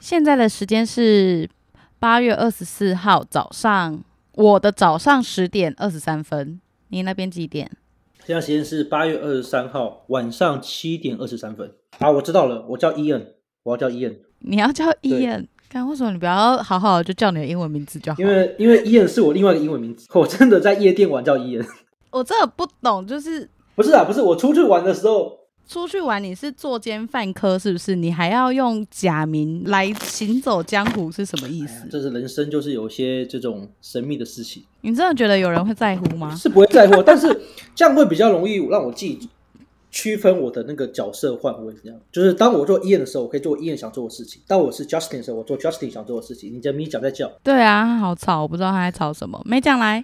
现在的时间是八月二十四号早上，我的早上十点二十三分。你那边几点？现在时间是八月二十三号晚上七点二十三分。好，我知道了，我叫伊恩，我要叫伊恩。你要叫伊恩？看为什么你不要好好的就叫你的英文名字就好？因为因为伊恩是我另外一个英文名字，我真的在夜店玩叫伊恩。我真的不懂，就是不是啊？不是我出去玩的时候。出去玩，你是作奸犯科是不是？你还要用假名来行走江湖是什么意思？这是人生，就是有些这种神秘的事情。你真的觉得有人会在乎吗？是不会在乎，但是这样会比较容易让我记区分我的那个角色换位。这样就是当我做 Ian 的时候，我可以做 Ian 想做的事情；当我是 Justin 的时候，我做 Justin 想做的事情。你的米讲在叫？对啊，好吵，我不知道他在吵什么。没讲来。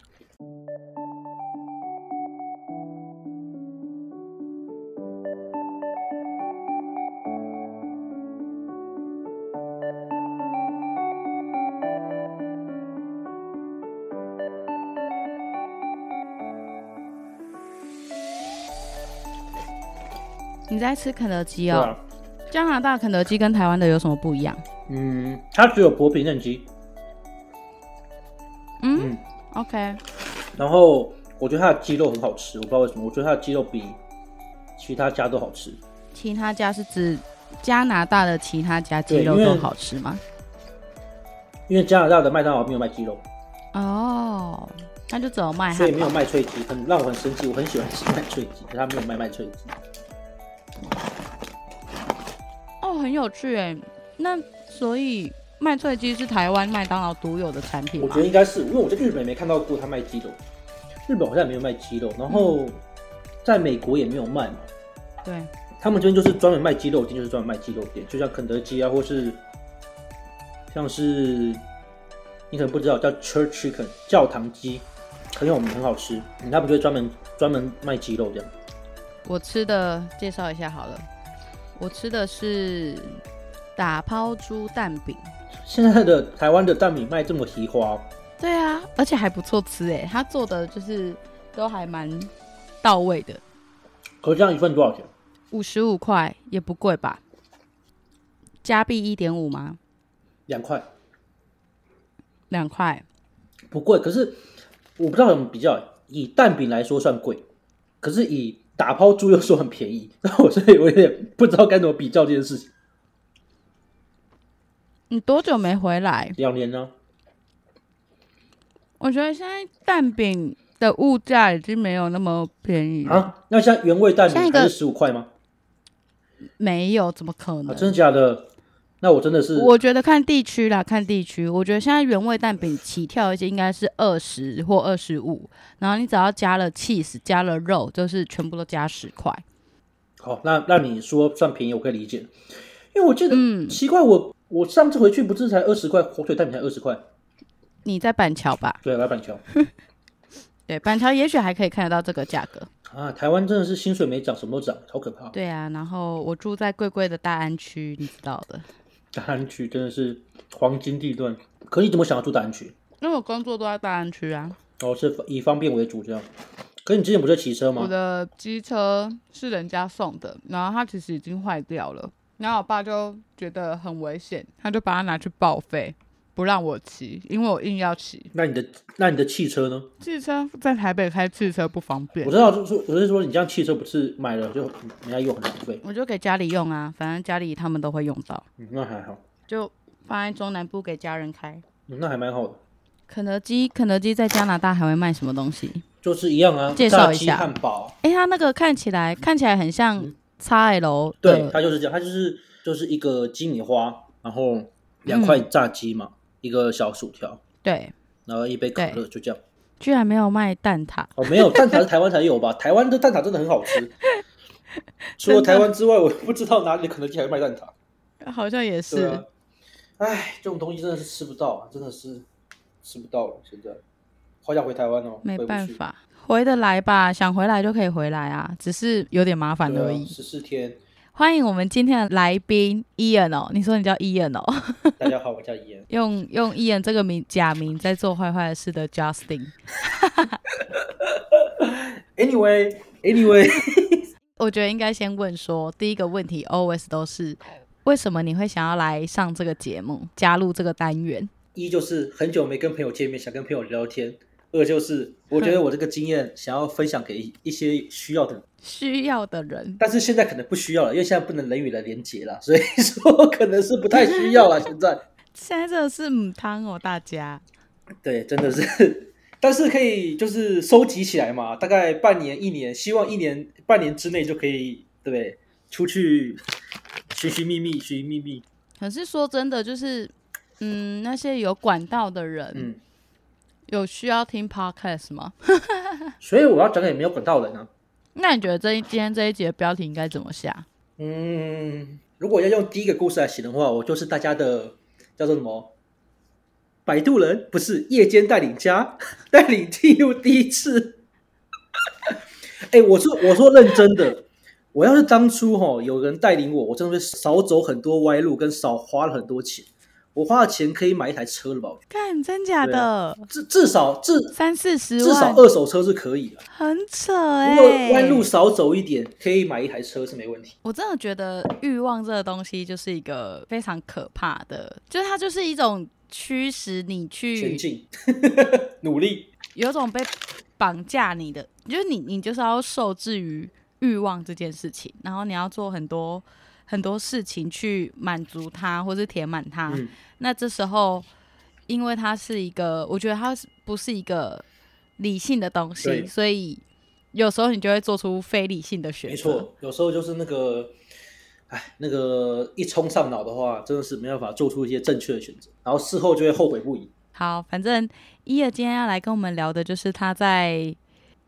你在吃肯德基哦？啊、加拿大肯德基跟台湾的有什么不一样？嗯，它只有薄皮嫩鸡。嗯，嗯，OK。然后我觉得它的鸡肉很好吃，我不知道为什么，我觉得它的鸡肉比其他家都好吃。其他家是指加拿大的其他家鸡肉都好吃吗？因为加拿大的麦当劳没有卖鸡肉。哦，那就只有卖，所以没有卖脆鸡，很让我很生气。我很喜欢吃 麦脆鸡，可他没有卖麦脆鸡。很有趣哎。那所以麦脆鸡是台湾麦当劳独有的产品吗？我觉得应该是，因为我在日本没看到过他卖鸡肉。日本好像也没有卖鸡肉，然后在美国也没有卖嘛。对，他们这边就是专门卖鸡肉店，就是专门卖鸡肉店，就像肯德基啊，或是像是你可能不知道叫 Church Chicken 教堂鸡，很有名，很好吃。他们就会专门专门卖鸡肉这样。我吃的介绍一下好了，我吃的是打抛猪蛋饼。现在的台湾的蛋饼卖这么奇花？对啊，而且还不错吃诶，他做的就是都还蛮到位的。可这样一份多少钱？五十五块，也不贵吧？加币一点五吗？两块。两块。不贵，可是我不知道怎么比较，以蛋饼来说算贵，可是以打抛猪又说很便宜，然后我所以我有点不知道该怎么比较这件事情。你多久没回来？两年呢。我觉得现在蛋饼的物价已经没有那么便宜啊。那像原味蛋饼还是十五块吗？没有，怎么可能？啊，真的假的？那我真的是，我觉得看地区啦，看地区。我觉得现在原味蛋饼起跳一些应该是二十或二十五，然后你只要加了 cheese，加了肉，就是全部都加十块。好，那那你说算便宜，我可以理解。因为我记得，嗯，奇怪，我我上次回去不是才二十块，火腿蛋饼才二十块。你在板桥吧？对，我在板桥。对，板桥也许还可以看得到这个价格。啊，台湾真的是薪水没涨，什么都涨，好可怕。对啊，然后我住在贵贵的大安区，你知道的。大安区真的是黄金地段，可你怎么想要住大安区？因为我工作都在大安区啊。哦，是以方便为主这样。可你之前不是骑车吗？我的机车是人家送的，然后它其实已经坏掉了，然后我爸就觉得很危险，他就把它拿去报废，不让我骑，因为我硬要骑。那你的那你的汽车呢？汽车在台北开汽车不方便。我知道，就是我是说，你这样汽车不是买了就人家用很浪费。我就给家里用啊，反正家里他们都会用到。嗯，那还好。就放在中南部给家人开。嗯，那还蛮好的。肯德基，肯德基在加拿大还会卖什么东西？就是一样啊，介绍一下。汉堡。哎、欸，它那个看起来看起来很像 XL、嗯。对，它就是这样，它就是就是一个鸡米花，然后两块炸鸡嘛。嗯一个小薯条，对，然后一杯可乐，就这样。居然没有卖蛋挞哦，没有蛋挞是台湾才有吧？台湾的蛋挞真的很好吃。除了台湾之外，我不知道哪里肯德基还会卖蛋挞。好像也是。哎、啊，这种东西真的是吃不到啊，真的是吃不到了。现在好想回台湾哦，没办法，回得来吧？想回来就可以回来啊，只是有点麻烦而已。十四天。欢迎我们今天的来宾 Ian 哦，你说你叫 Ian 哦？大家好，我叫 Ian。用用 Ian 这个名假名在做坏坏的事的 Justin。Anyway，Anyway，我觉得应该先问说，第一个问题 always 都是为什么你会想要来上这个节目，加入这个单元？一就是很久没跟朋友见面，想跟朋友聊聊天；二就是我觉得我这个经验想要分享给一些需要的人。需要的人，但是现在可能不需要了，因为现在不能人与人连接了，所以说可能是不太需要了。现在现在真的是母汤哦，大家。对，真的是，但是可以就是收集起来嘛，大概半年、一年，希望一年、半年之内就可以，对不对？出去寻寻觅觅，寻寻觅觅。可是说真的，就是嗯，那些有管道的人，嗯，有需要听 podcast 吗？所以我要讲给没有管道人啊。那你觉得这一今天这一集的标题应该怎么下？嗯，如果要用第一个故事来写的话，我就是大家的叫做什么？摆渡人不是夜间带领家，带领进入第一次。哎、欸，我说我说认真的，我要是当初哈有人带领我，我真的会少走很多歪路，跟少花了很多钱。我花的钱可以买一台车了吧？看真假的，啊、至至少至三四十万，至少二手车是可以的，很扯哎、欸。如果弯路少走一点，可以买一台车是没问题。我真的觉得欲望这个东西就是一个非常可怕的，就是它就是一种驱使你去前进、努力，有种被绑架你的，就是你你就是要受制于欲望这件事情，然后你要做很多。很多事情去满足他，或是填满他。嗯、那这时候，因为它是一个，我觉得它不是一个理性的东西，所以有时候你就会做出非理性的选择。没错，有时候就是那个，哎，那个一冲上脑的话，真的是没办法做出一些正确的选择，然后事后就会后悔不已。好，反正伊尔今天要来跟我们聊的就是他在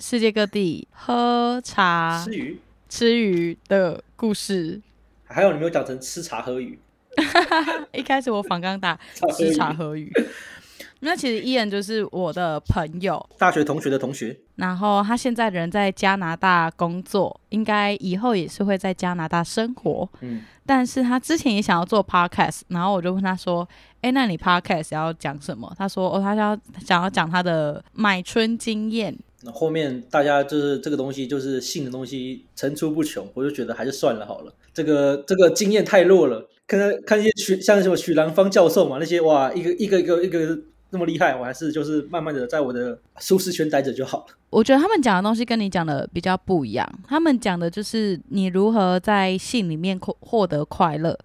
世界各地喝茶、吃鱼、吃鱼的故事。还有你没有讲成吃茶喝鱼？一开始我反刚打 吃茶喝鱼。那其实伊恩就是我的朋友，大学同学的同学。然后他现在人在加拿大工作，应该以后也是会在加拿大生活。嗯，但是他之前也想要做 podcast，然后我就问他说：“哎，那你 podcast 要讲什么？”他说：“哦，他要想要讲他的买春经验。”那后面大家就是这个东西，就是性的东西层出不穷，我就觉得还是算了好了。这个这个经验太弱了，看看看一些许像什么许兰芳教授嘛，那些哇一个一个一个一个那么厉害，我还是就是慢慢的在我的舒适圈待着就好了。我觉得他们讲的东西跟你讲的比较不一样，他们讲的就是你如何在性里面获获得快乐。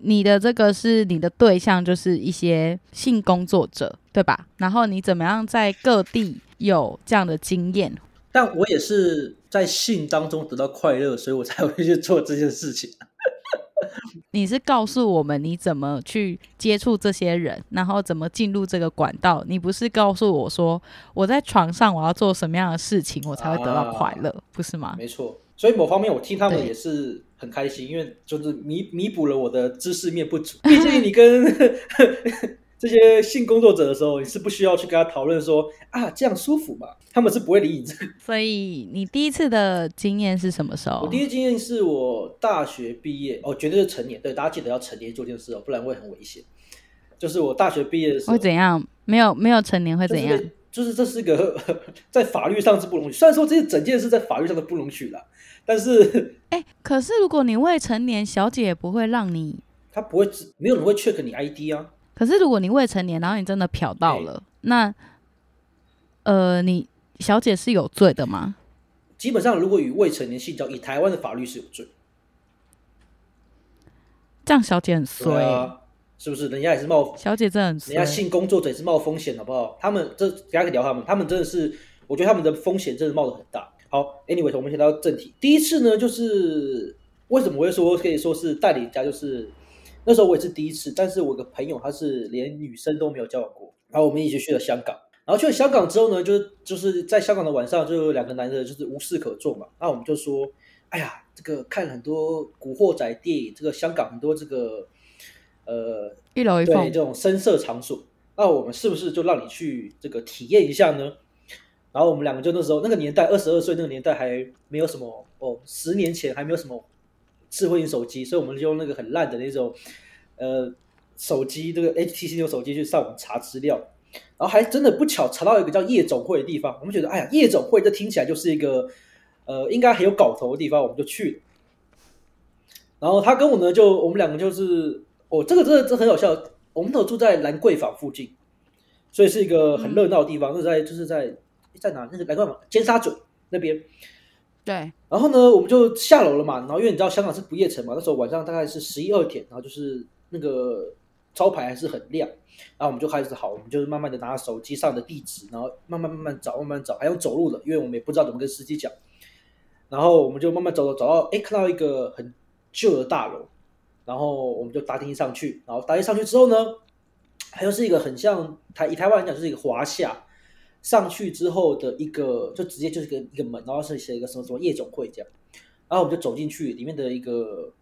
你的这个是你的对象，就是一些性工作者，对吧？然后你怎么样在各地有这样的经验？但我也是在性当中得到快乐，所以我才会去做这件事情。你是告诉我们你怎么去接触这些人，然后怎么进入这个管道？你不是告诉我说我在床上我要做什么样的事情，我才会得到快乐，啊、不是吗？没错。所以某方面我听他们也是很开心，因为就是弥弥补了我的知识面不足。毕竟你跟 这些性工作者的时候，你是不需要去跟他讨论说啊，这样舒服吗？他们是不会理你这个。所以你第一次的经验是什么时候？我第一次经验是我大学毕业哦，绝对是成年。对，大家记得要成年做这件事哦，不然会很危险。就是我大学毕业的时候会怎样？没有没有成年会怎样？就是，就是这是个 在法律上是不容许。虽然说这些整件事在法律上都不容许的，但是 哎，可是如果你未成年，小姐也不会让你，他不会，没有人会 check 你 ID 啊。可是如果你未成年，然后你真的嫖到了，那呃你。小姐是有罪的吗？基本上，如果与未成年性交，以台湾的法律是有罪。这样小姐很衰，啊，是不是？人家也是冒小姐真的很衰，人家性工作者也是冒风险，好不好？他们这大家可以聊他们，他们真的是，我觉得他们的风险真的冒得很大。好，Anyway，我们先到正题。第一次呢，就是为什么我会说可以说是代理家，就是那时候我也是第一次，但是我的朋友他是连女生都没有交往过，然后我们一起去了香港。然后去了香港之后呢，就就是在香港的晚上，就有两个男的，就是无事可做嘛。那我们就说，哎呀，这个看很多古惑仔电影，这个香港很多这个呃一楼一对这种深色场所，那我们是不是就让你去这个体验一下呢？然后我们两个就那时候那个年代，二十二岁那个年代还没有什么哦，十年前还没有什么智慧型手机，所以我们就用那个很烂的那种呃手机，这个 HTC 那种手机去上网查资料。然后还真的不巧查到一个叫夜总会的地方，我们觉得哎呀，夜总会这听起来就是一个呃应该很有搞头的地方，我们就去了。然后他跟我呢，就我们两个就是，哦，这个真的这很有效。我们都住在兰桂坊附近，所以是一个很热闹的地方。是、嗯、在就是在在哪？那个兰桂坊尖沙咀那边。对。然后呢，我们就下楼了嘛。然后因为你知道香港是不夜城嘛，那时候晚上大概是十一二点，然后就是那个招牌还是很亮。然后我们就开始好，我们就是慢慢的拿手机上的地址，然后慢慢慢慢找，慢慢找，还用走路的，因为我们也不知道怎么跟司机讲。然后我们就慢慢走走，找到哎，看到一个很旧的大楼，然后我们就搭电梯上去。然后搭电梯上去之后呢，还有是一个很像台以台湾来讲就是一个华夏，上去之后的一个就直接就是个一个门，然后是写一个什么什么夜总会这样。然后我们就走进去里面的一个，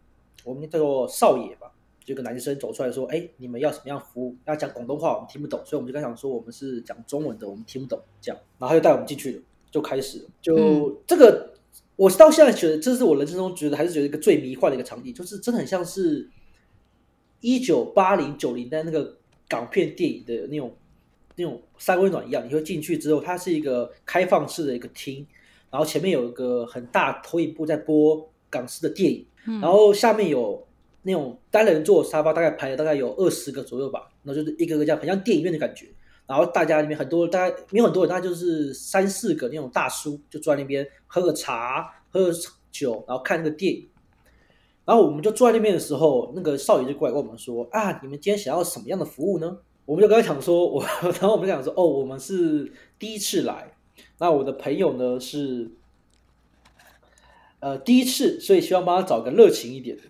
我们叫做少爷吧。就个男生走出来说：“哎，你们要什么样服务？要讲广东话，我们听不懂，所以我们就跟他讲说我们是讲中文的，我们听不懂。这样，然后他就带我们进去了，就开始了。就、嗯、这个，我到现在觉得，这是我人生中觉得还是觉得一个最迷幻的一个场景，就是真的很像是一九八零九零代那个港片电影的那种那种三温暖一样。你会进去之后，它是一个开放式的一个厅，然后前面有一个很大投影布在播港式的电影，然后下面有。”那种单人座沙发大概排了大概有二十个左右吧，然后就是一个个这样，很像电影院的感觉。然后大家里面很多，大概没有很多人，大概就是三四个那种大叔，就坐在那边喝个茶、喝个酒，然后看个电影。然后我们就坐在那边的时候，那个少爷就过来跟我们说：“啊，你们今天想要什么样的服务呢？”我们就跟他讲说：“我，然后我们就讲说，哦，我们是第一次来，那我的朋友呢是呃第一次，所以希望帮他找个热情一点的。”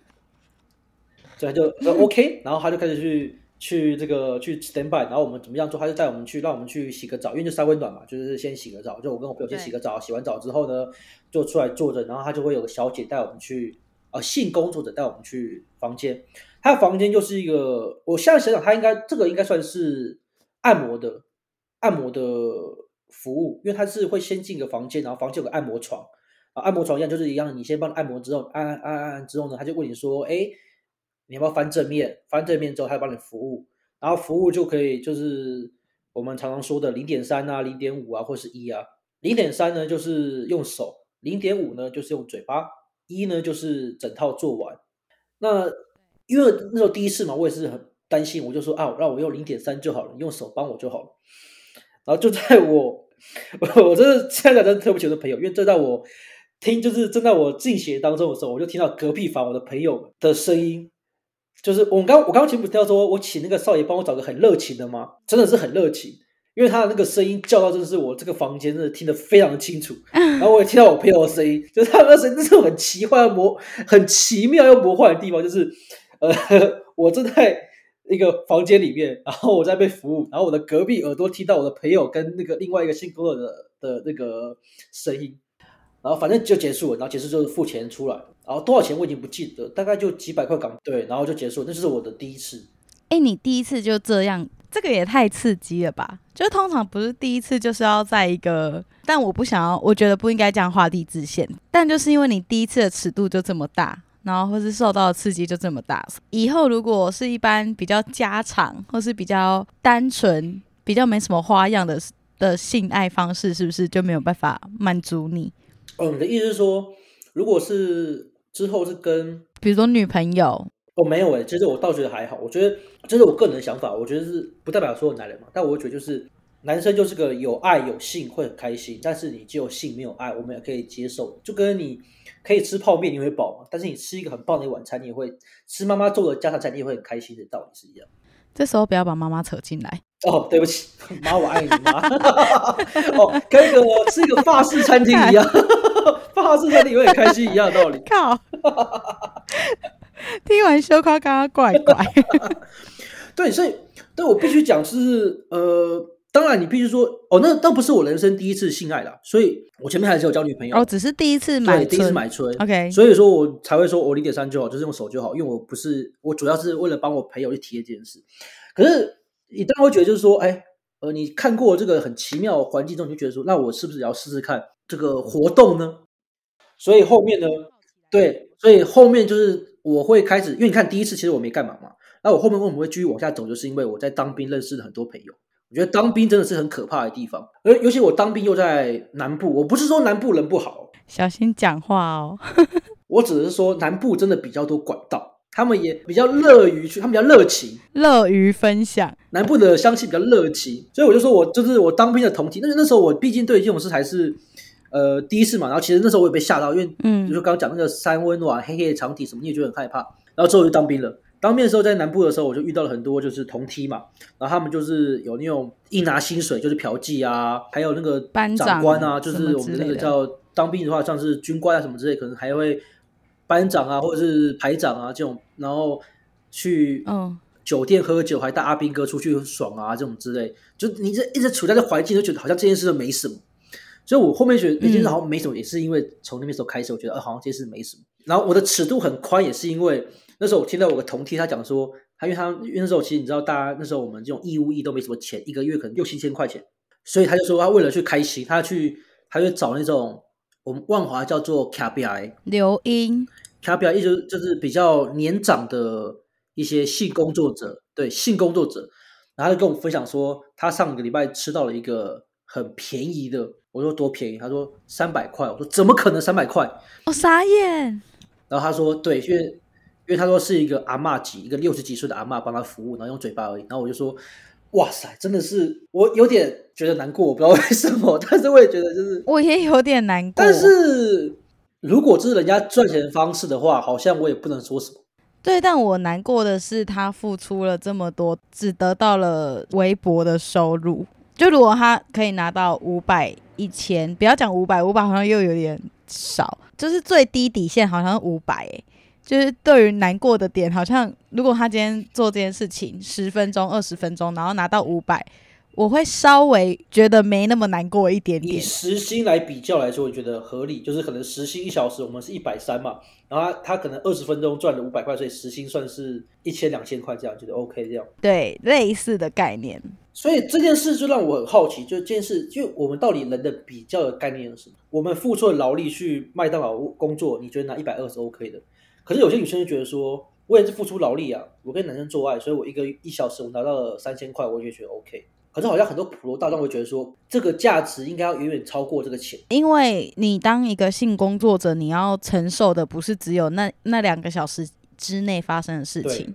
所以他就说 OK，然后他就开始去去这个去 stand by，然后我们怎么样做？他就带我们去，让我们去洗个澡，因为就三温暖嘛，就是先洗个澡。就我跟我朋友先洗个澡，洗完澡之后呢，就出来坐着，然后他就会有个小姐带我们去，呃，性工作者带我们去房间。他的房间就是一个，我现在想想，他应该这个应该算是按摩的按摩的服务，因为他是会先进个房间，然后房间有个按摩床，啊，按摩床一样就是一样，你先帮你按摩之后，按按按按按之后呢，他就问你说，哎。你要不要翻正面？翻正面之后，他帮你服务，然后服务就可以就是我们常常说的零点三啊、零点五啊，或是一啊。零点三呢就是用手，零点五呢就是用嘴巴，一呢就是整套做完。那因为那时候第一次嘛，我也是很担心，我就说啊，让我用零点三就好了，你用手帮我就好了。然后就在我，我真的现在真的特别觉得朋友，因为正在我听，就是正在我进行当中的时候，我就听到隔壁房我的朋友的声音。就是我刚我刚刚前不是提到说，我请那个少爷帮我找个很热情的吗？真的是很热情，因为他的那个声音叫到，真的是我这个房间真的听得非常的清楚。然后我也听到我朋友的声音，就是他的声音，这是很奇幻、魔、很奇妙又魔幻的地方。就是呃，我正在一个房间里面，然后我在被服务，然后我的隔壁耳朵听到我的朋友跟那个另外一个性工作者的的那个声音。然后反正就结束了，然后结束就是付钱出来，然后多少钱我已经不记得，大概就几百块港对，然后就结束，那就是我的第一次。哎，你第一次就这样，这个也太刺激了吧？就通常不是第一次就是要在一个，但我不想要，我觉得不应该这样画地自限。但就是因为你第一次的尺度就这么大，然后或是受到的刺激就这么大，以后如果是一般比较家常或是比较单纯、比较没什么花样的的性爱方式，是不是就没有办法满足你？哦，你的意思是说，如果是之后是跟，比如说女朋友，哦，没有诶，其实我倒觉得还好。我觉得这是我个人的想法，我觉得是不代表所有男人嘛。但我觉得就是男生就是个有爱有性会很开心，但是你只有性没有爱，我们也可以接受。就跟你可以吃泡面你会饱嘛，但是你吃一个很棒的一晚餐，你也会吃妈妈做的家常菜，你也会很开心的道理是一样。这时候不要把妈妈扯进来。哦，对不起，妈，我爱你妈。哦，跟一个是一个法式餐厅一样，法式餐厅有点开心一样的道理。靠！听完修夸刚刚怪怪。对，所以，对我必须讲是呃，当然你必须说哦，那那不是我人生第一次性爱啦，所以我前面还是有交女朋友。哦，只是第一次买，第一次买春。OK，所以说我才会说我零点三就好，就是用手就好，因为我不是我主要是为了帮我朋友去体验这件事，可是。你当然会觉得，就是说，哎，呃，你看过这个很奇妙的环境中，你就觉得说，那我是不是也要试试看这个活动呢？所以后面呢，对，所以后面就是我会开始，因为你看第一次其实我没干嘛嘛，那我后面为什么会继续往下走，就是因为我在当兵认识了很多朋友。我觉得当兵真的是很可怕的地方，而尤其我当兵又在南部，我不是说南部人不好，小心讲话哦。我只是说南部真的比较多管道，他们也比较乐于去，他们比较热情，乐于分享。南部的乡亲比较热情，所以我就说我就是我当兵的同梯，但是那时候我毕竟对这种事还是呃第一次嘛，然后其实那时候我也被吓到，因为嗯，就是刚刚讲那个三温暖、黑黑的长体什么，你也觉得很害怕。然后之后就当兵了。当兵的时候，在南部的时候，我就遇到了很多就是同梯嘛，然后他们就是有那种一拿薪水就是嫖妓啊，还有那个长官啊，就是我们那个叫当兵的话，像是军官啊什么之类，可能还会班长啊或者是排长啊这种，然后去酒店喝酒，还带阿兵哥出去爽啊这种之类，就你这一直处在这环境，就觉得好像这件事都没什么。所以我后面觉得那件事好像没什么，也是因为从那边时候开始，我觉得呃好像这件事没什么。然后我的尺度很宽，也是因为。那时候我听到我个同梯他讲说，他因为他因为那时候其实你知道，大家那时候我们这种义务役都没什么钱，一个月可能六七千块钱，所以他就说他为了去开心，他去他就找那种我们万华叫做卡比埃留音，卡比埃意思就是比较年长的一些性工作者，对性工作者，然后他就跟我分享说，他上个礼拜吃到了一个很便宜的，我说多便宜，他说三百块，我说怎么可能三百块？我傻眼，然后他说对，因为。因为他说是一个阿嬷级，一个六十几岁的阿嬷帮他服务，然后用嘴巴而已。然后我就说，哇塞，真的是我有点觉得难过，我不知道 为什么，但是我也觉得就是我也有点难过。但是如果这是人家赚钱的方式的话，好像我也不能说什么。对，但我难过的是他付出了这么多，只得到了微薄的收入。就如果他可以拿到五百、一千，不要讲五百，五百好像又有点少，就是最低底线好像是五百哎。就是对于难过的点，好像如果他今天做这件事情十分钟、二十分钟，然后拿到五百，我会稍微觉得没那么难过一点点。以时薪来比较来说，我觉得合理，就是可能时薪一小时我们是一百三嘛，然后他，他可能二十分钟赚了五百块，所以时薪算是一千两千块这样，觉得 OK 这样。对，类似的概念。所以这件事就让我很好奇，就这件事，就我们到底人的比较的概念是什么？我们付出的劳力去麦当劳工作，你觉得拿一百二是 OK 的？可是有些女生就觉得说，我也是付出劳力啊，我跟男生做爱，所以我一个一小时我拿到了三千块，我也觉得 OK。可是好像很多普罗大众会觉得说，这个价值应该要远远超过这个钱，因为你当一个性工作者，你要承受的不是只有那那两个小时之内发生的事情。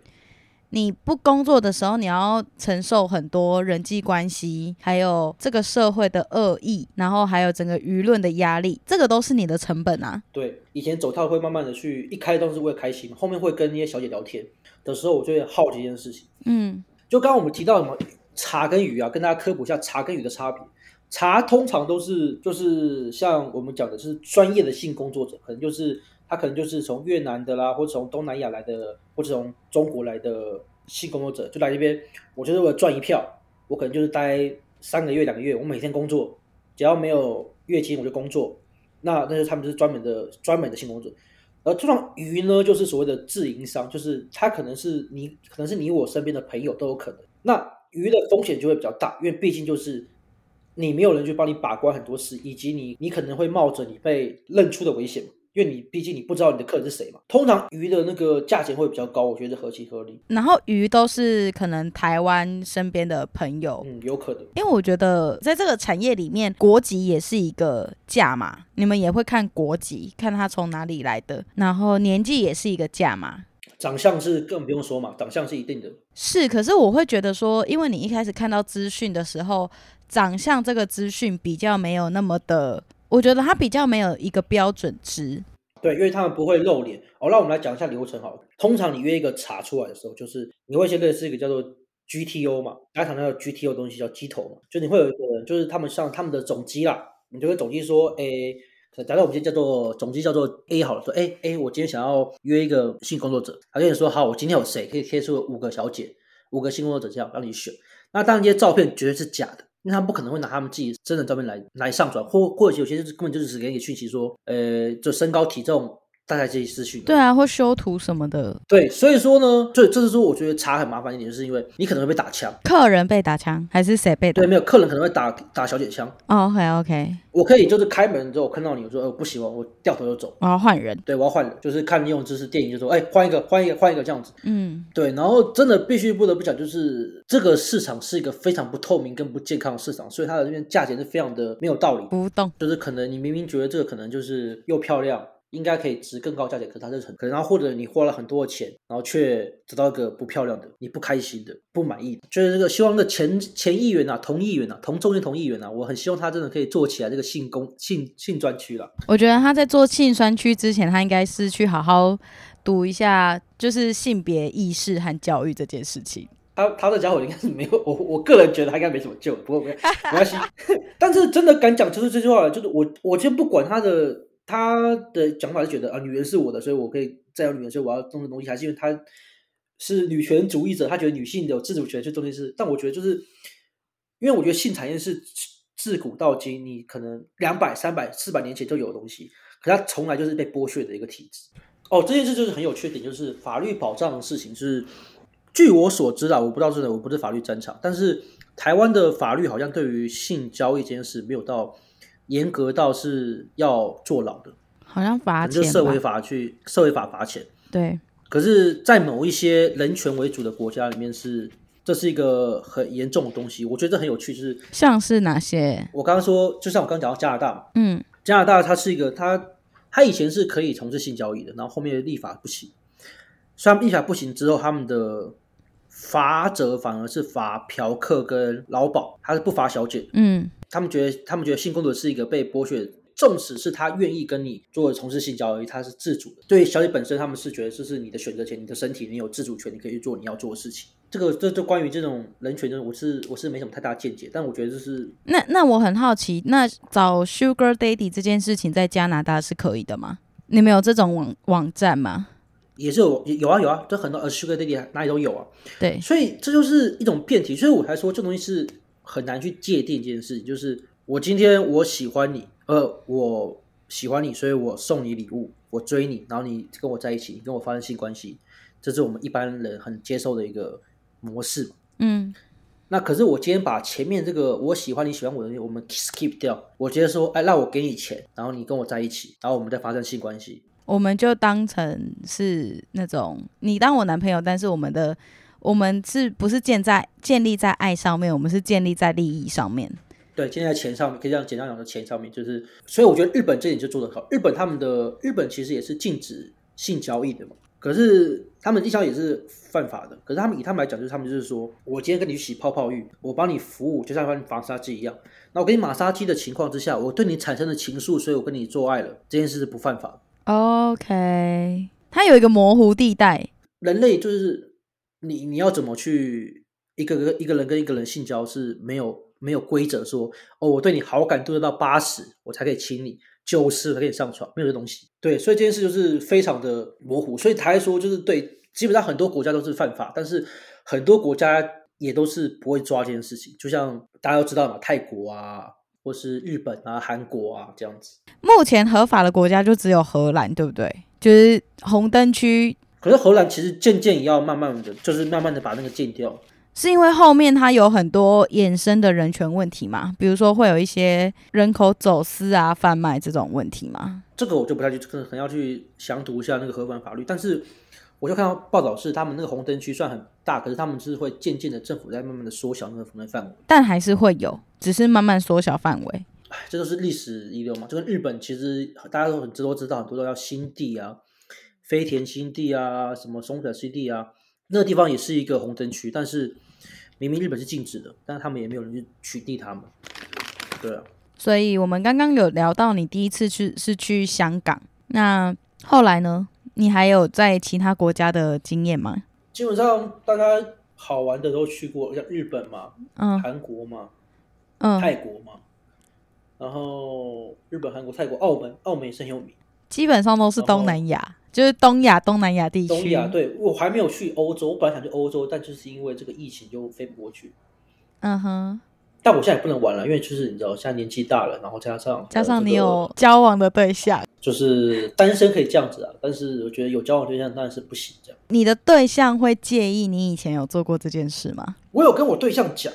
你不工作的时候，你要承受很多人际关系，还有这个社会的恶意，然后还有整个舆论的压力，这个都是你的成本啊。对，以前走跳会慢慢的去，一开都是为了开心，后面会跟那些小姐聊天的时候，我就会好奇一件事情。嗯，就刚刚我们提到什么茶跟鱼啊，跟大家科普一下茶跟鱼的差别。茶通常都是就是像我们讲的，就是专业的性工作者，可能就是。他可能就是从越南的啦，或者从东南亚来的，或者从中国来的性工作者，就来这边。我觉得我赚一票，我可能就是待三个月、两个月，我每天工作，只要没有月经我就工作。那那是他们就是专门的、专门的性工作者。而这种鱼呢，就是所谓的自营商，就是他可能是你，可能是你我身边的朋友都有可能。那鱼的风险就会比较大，因为毕竟就是你没有人去帮你把关很多事，以及你你可能会冒着你被认出的危险。因为你毕竟你不知道你的客人是谁嘛，通常鱼的那个价钱会比较高，我觉得合情合理。然后鱼都是可能台湾身边的朋友，嗯，有可能。因为我觉得在这个产业里面，国籍也是一个价嘛，你们也会看国籍，看他从哪里来的，然后年纪也是一个价嘛，长相是更不用说嘛，长相是一定的。是，可是我会觉得说，因为你一开始看到资讯的时候，长相这个资讯比较没有那么的。我觉得它比较没有一个标准值，对，因为他们不会露脸。哦，那我们来讲一下流程好了。通常你约一个茶出来的时候，就是你会先认识一个叫做 GTO 嘛，大家常常有 GTO 东西叫鸡头嘛，就你会有一个人，就是他们像他们的总机啦，你就跟总机说，诶，假设我们今天叫做总机叫做 A 好了，说，诶诶，我今天想要约一个性工作者，他跟你说，好，我今天有谁可以贴出五个小姐，五个性工作者这样让你选。那当然这些照片绝对是假的。因为他不可能会拿他们自己真的照片来来上传，或或者有些就是根本就是只给你讯息说，呃，就身高体重大家这些资讯。对啊，或修图什么的。对，所以说呢，就这是说我觉得查很麻烦一点，就是因为你可能会被打枪。客人被打枪还是谁被打？对，没有客人可能会打打小姐枪。Oh, OK OK。我可以就是开门之后看到你，我说呃不喜欢，我掉头就走。我要换人。对，我要换人，就是看你用知识，电影就说哎换一个换一个换一个这样子。嗯，对，然后真的必须不得不讲，就是这个市场是一个非常不透明跟不健康的市场，所以它的这边价钱是非常的没有道理。不动，就是可能你明明觉得这个可能就是又漂亮应该可以值更高价钱，可是它是很可能，然后或者你花了很多的钱，然后却得到一个不漂亮的、你不开心的、不满意的，就是这个希望的前前议员啊、同议员啊、同中间同议员啊，我很希望他真的可以做起来这个性工性性专区了。我觉得他在做性专区之前，他应该是去好好读一下，就是性别意识和教育这件事情。他他的家伙应该是没有，我我个人觉得他应该没什么救，不过没没关系。但是真的敢讲就是这句话，就是我我就不管他的。他的讲法是觉得啊，女人是我的，所以我可以再有女人，所以我要种的东西，还是因为他是女权主义者，他觉得女性有自主权，这东西是。但我觉得就是，因为我觉得性产业是自古到今，你可能两百、三百、四百年前就有的东西，可它从来就是被剥削的一个体制。哦，这件事就是很有缺点，就是法律保障的事情，是据我所知啊，我不知道真的，我不是法律专长，但是台湾的法律好像对于性交易这件事没有到。严格到是要坐牢的，好像罚钱，就社会法去社会法罚钱。对，可是，在某一些人权为主的国家里面是，是这是一个很严重的东西。我觉得很有趣，就是像是哪些？我刚刚说，就像我刚刚讲到加拿大嘛，嗯，加拿大它是一个，它它以前是可以从事性交易的，然后后面立法不行，虽然立法不行之后，他们的罚则反而是罚嫖客跟劳保，他是不罚小姐，嗯。他们觉得，他们觉得性工作者是一个被剥削，纵使是他愿意跟你做从事性交易，他是自主的。对小姐本身，他们是觉得这是你的选择权，你的身体，你有自主权，你可以去做你要做的事情。这个，这这关于这种人权的，我是我是没什么太大见解，但我觉得就是那那我很好奇，那找 Sugar Daddy 这件事情在加拿大是可以的吗？你们有这种网网站吗？也是有有啊有啊，这很多呃 Sugar Daddy 哪里都有啊。对，所以这就是一种辩题，所以我才说这东西是。很难去界定一件事情，就是我今天我喜欢你，呃，我喜欢你，所以我送你礼物，我追你，然后你跟我在一起，你跟我发生性关系，这是我们一般人很接受的一个模式。嗯，那可是我今天把前面这个我喜欢你喜欢我的东西，我们 skip 掉，我直接说，哎，那我给你钱，然后你跟我在一起，然后我们再发生性关系，我们就当成是那种你当我男朋友，但是我们的。我们是不是建在建立在爱上面？我们是建立在利益上面。对，建立在钱上面，可以这样简单讲，的钱上面就是。所以我觉得日本这点就做得好。日本他们的日本其实也是禁止性交易的嘛，可是他们性交易也是犯法的。可是他们以他们来讲，就是他们就是说我今天跟你去洗泡泡浴，我帮你服务，就像帮你防杀鸡一样。那我给你马杀鸡的情况之下，我对你产生了情愫，所以我跟你做爱了，这件事是不犯法。OK，它有一个模糊地带，人类就是。你你要怎么去一个个一个人跟一个人性交是没有没有规则说哦，我对你好感度到八十我才可以亲你，九十才可以上床，没有这东西。对，所以这件事就是非常的模糊。所以他说就是对，基本上很多国家都是犯法，但是很多国家也都是不会抓这件事情。就像大家都知道嘛，泰国啊，或是日本啊、韩国啊这样子。目前合法的国家就只有荷兰，对不对？就是红灯区。可是荷兰其实渐渐也要慢慢的，就是慢慢的把那个禁掉，是因为后面它有很多衍生的人权问题嘛？比如说会有一些人口走私啊、贩卖这种问题嘛？这个我就不太去，可能要去详读一下那个荷兰法律。但是我就看到报道是，他们那个红灯区算很大，可是他们是会渐渐的政府在慢慢的缩小那个红灯范围，但还是会有，只是慢慢缩小范围。哎，这都是历史遗留嘛，就跟日本其实大家都很都知道，很多都要新地啊。飞田新地啊，什么松本新地啊，那个地方也是一个红灯区，但是明明日本是禁止的，但是他们也没有人去取缔他们。对啊，所以我们刚刚有聊到你第一次去是去香港，那后来呢？你还有在其他国家的经验吗？基本上大家好玩的都去过，像日本嘛，嗯，韩国嘛，嗯，泰国嘛，然后日本、韩国、泰国、澳门，澳门也是很有名。基本上都是东南亚。就是东亚、东南亚地区。东亚，对，我还没有去欧洲，我本来想去欧洲，但就是因为这个疫情就飞不过去。嗯哼。但我现在也不能玩了，因为就是你知道，现在年纪大了，然后加上加上你有交往的对象，就是单身可以这样子啊。但是我觉得有交往对象当然是不行这样。你的对象会介意你以前有做过这件事吗？我有跟我对象讲，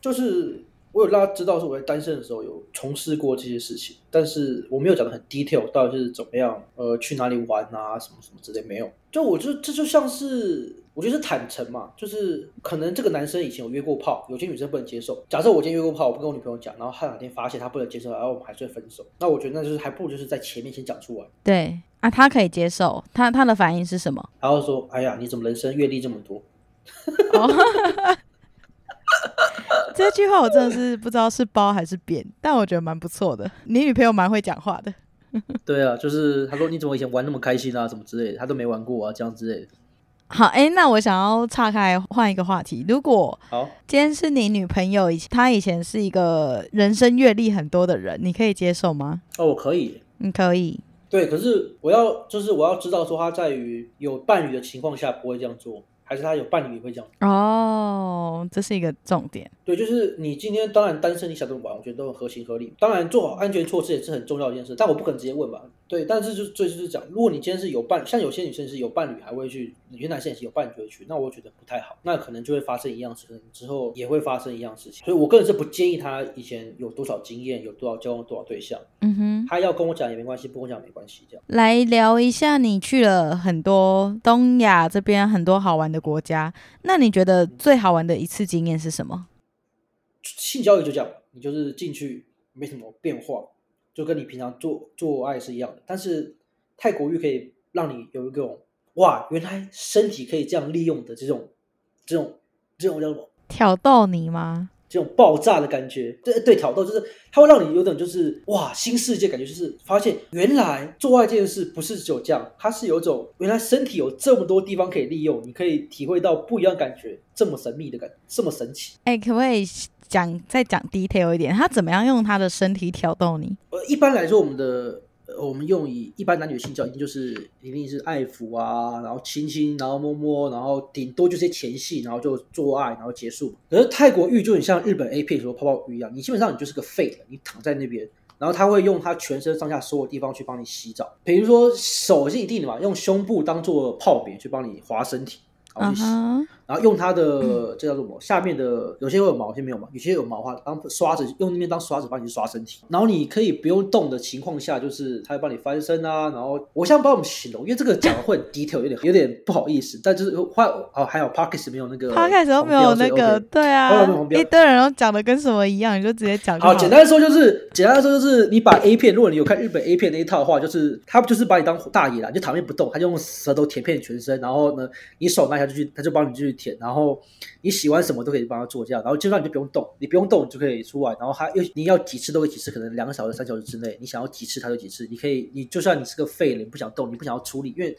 就是。我有让他知道是我在单身的时候有从事过这些事情，但是我没有讲的很 detail，到底是怎么样，呃，去哪里玩啊，什么什么之类没有。就我觉得这就像是我觉得是坦诚嘛，就是可能这个男生以前有约过炮，有些女生不能接受。假设我今天约过炮，我不跟我女朋友讲，然后他哪天发现他不能接受，然后我们还是会分手。那我觉得那就是还不如就是在前面先讲出来。对啊，他可以接受，他他的反应是什么？然后说：“哎呀，你怎么人生阅历这么多？” 这句话我真的是不知道是褒还是贬，但我觉得蛮不错的。你女朋友蛮会讲话的。对啊，就是他说：“你怎么以前玩那么开心啊？什么之类的，他都没玩过啊，这样之类的。”好，哎，那我想要岔开换一个话题。如果好，今天是你女朋友，以前她以前是一个人生阅历很多的人，你可以接受吗？哦，我可以，你可以。对，可是我要就是我要知道说，她在于有伴侣的情况下不会这样做。还是他有伴侣也会这样哦，这是一个重点。对，就是你今天当然单身，你想怎么玩，我觉得都很合情合理。当然做好安全措施也是很重要的一件事，但我不可能直接问吧。对，但是就这就是讲，如果你今天是有伴，像有些女生是有伴侣还会去，有些男生也是有伴侣就会去，那我觉得不太好，那可能就会发生一样事情，之后也会发生一样事情。所以我个人是不建议他以前有多少经验，有多少交往多少对象。嗯哼，他要跟我讲也没关系，不跟我讲没关系。这样来聊一下，你去了很多东亚这边很多好玩的国家，那你觉得最好玩的一次经验是什么？性交易就这样，你就是进去没什么变化。就跟你平常做做爱是一样的，但是泰国浴可以让你有一种哇，原来身体可以这样利用的这种这种这种叫什么？挑逗你吗？这种爆炸的感觉，对对，挑逗就是它会让你有种就是哇，新世界感觉，就是发现原来做爱这件事不是只有这样，它是有种原来身体有这么多地方可以利用，你可以体会到不一样感觉，这么神秘的感觉，这么神奇。哎、欸，可不可以？讲再讲 detail 一点，他怎么样用他的身体挑逗你？呃，一般来说，我们的我们用以一般男女性交，一定就是一定是爱抚啊，然后亲亲，然后摸摸，然后顶多就是前戏，然后就做爱，然后结束。可是泰国浴就很像日本 A 片说泡泡浴一样，你基本上你就是个废人，你躺在那边，然后他会用他全身上下所有地方去帮你洗澡，比如说手是一定的嘛，用胸部当做泡棉去帮你滑身体，然后去洗。Uh-huh. 然后用它的这叫做什么？下面的有些会有毛，有些没有毛。有些有毛的话，当刷子用那边当刷子帮你去刷身体。然后你可以不用动的情况下，就是它会帮你翻身啊。然后我现在帮我们形容，因为这个讲的会很 detail，有点有点不好意思。但就是坏哦，还有 Pockets 没有那个 Podcast 都没有那个，对啊，一堆人都讲的跟什么一样，你就直接讲。好，简单的说就是，简单的说就是，你把 A 片，如果你有看日本 A 片那一套的话，就是他就是把你当大爷啦，就躺那不动，他就用舌头舔遍全身，然后呢，你手拿下去，他就帮你继然后。你喜欢什么都可以帮他做这样，然后基本上你就不用动，你不用动你就可以出来，然后他又你要几次都可以几次，可能两个小时、三小时之内，你想要几次他就几次，你可以，你就算你是个废人，不想动，你不想要处理，因为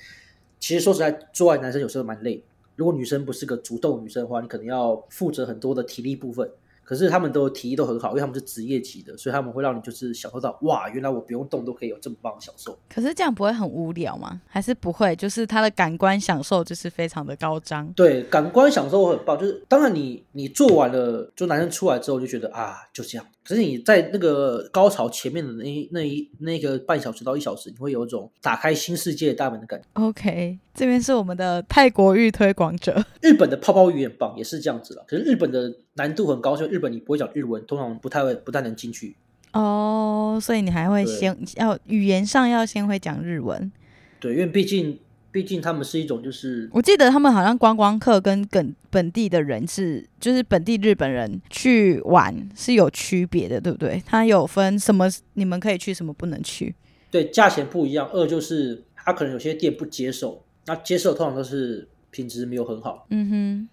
其实说实在，做爱男生有时候蛮累，如果女生不是个主动女生的话，你可能要负责很多的体力部分。可是他们都体力都很好，因为他们是职业级的，所以他们会让你就是享受到哇，原来我不用动都可以有这么棒的享受。可是这样不会很无聊吗？还是不会？就是他的感官享受就是非常的高涨。对，感官享受很棒。就是当然你你做完了，就男生出来之后就觉得啊，就这样。可是你在那个高潮前面的那一那一那个半小时到一小时，你会有一种打开新世界的大门的感觉。OK，这边是我们的泰国浴推广者。日本的泡泡浴也很棒，也是这样子了。可是日本的难度很高，所以日本你不会讲日文，通常不太会不太能进去。哦，所以你还会先要语言上要先会讲日文。对，因为毕竟。毕竟他们是一种，就是我记得他们好像观光客跟本本地的人是，就是本地日本人去玩是有区别的，对不对？他有分什么你们可以去，什么不能去？对，价钱不一样。二就是他可能有些店不接受，那接受通常都是品质没有很好。嗯哼，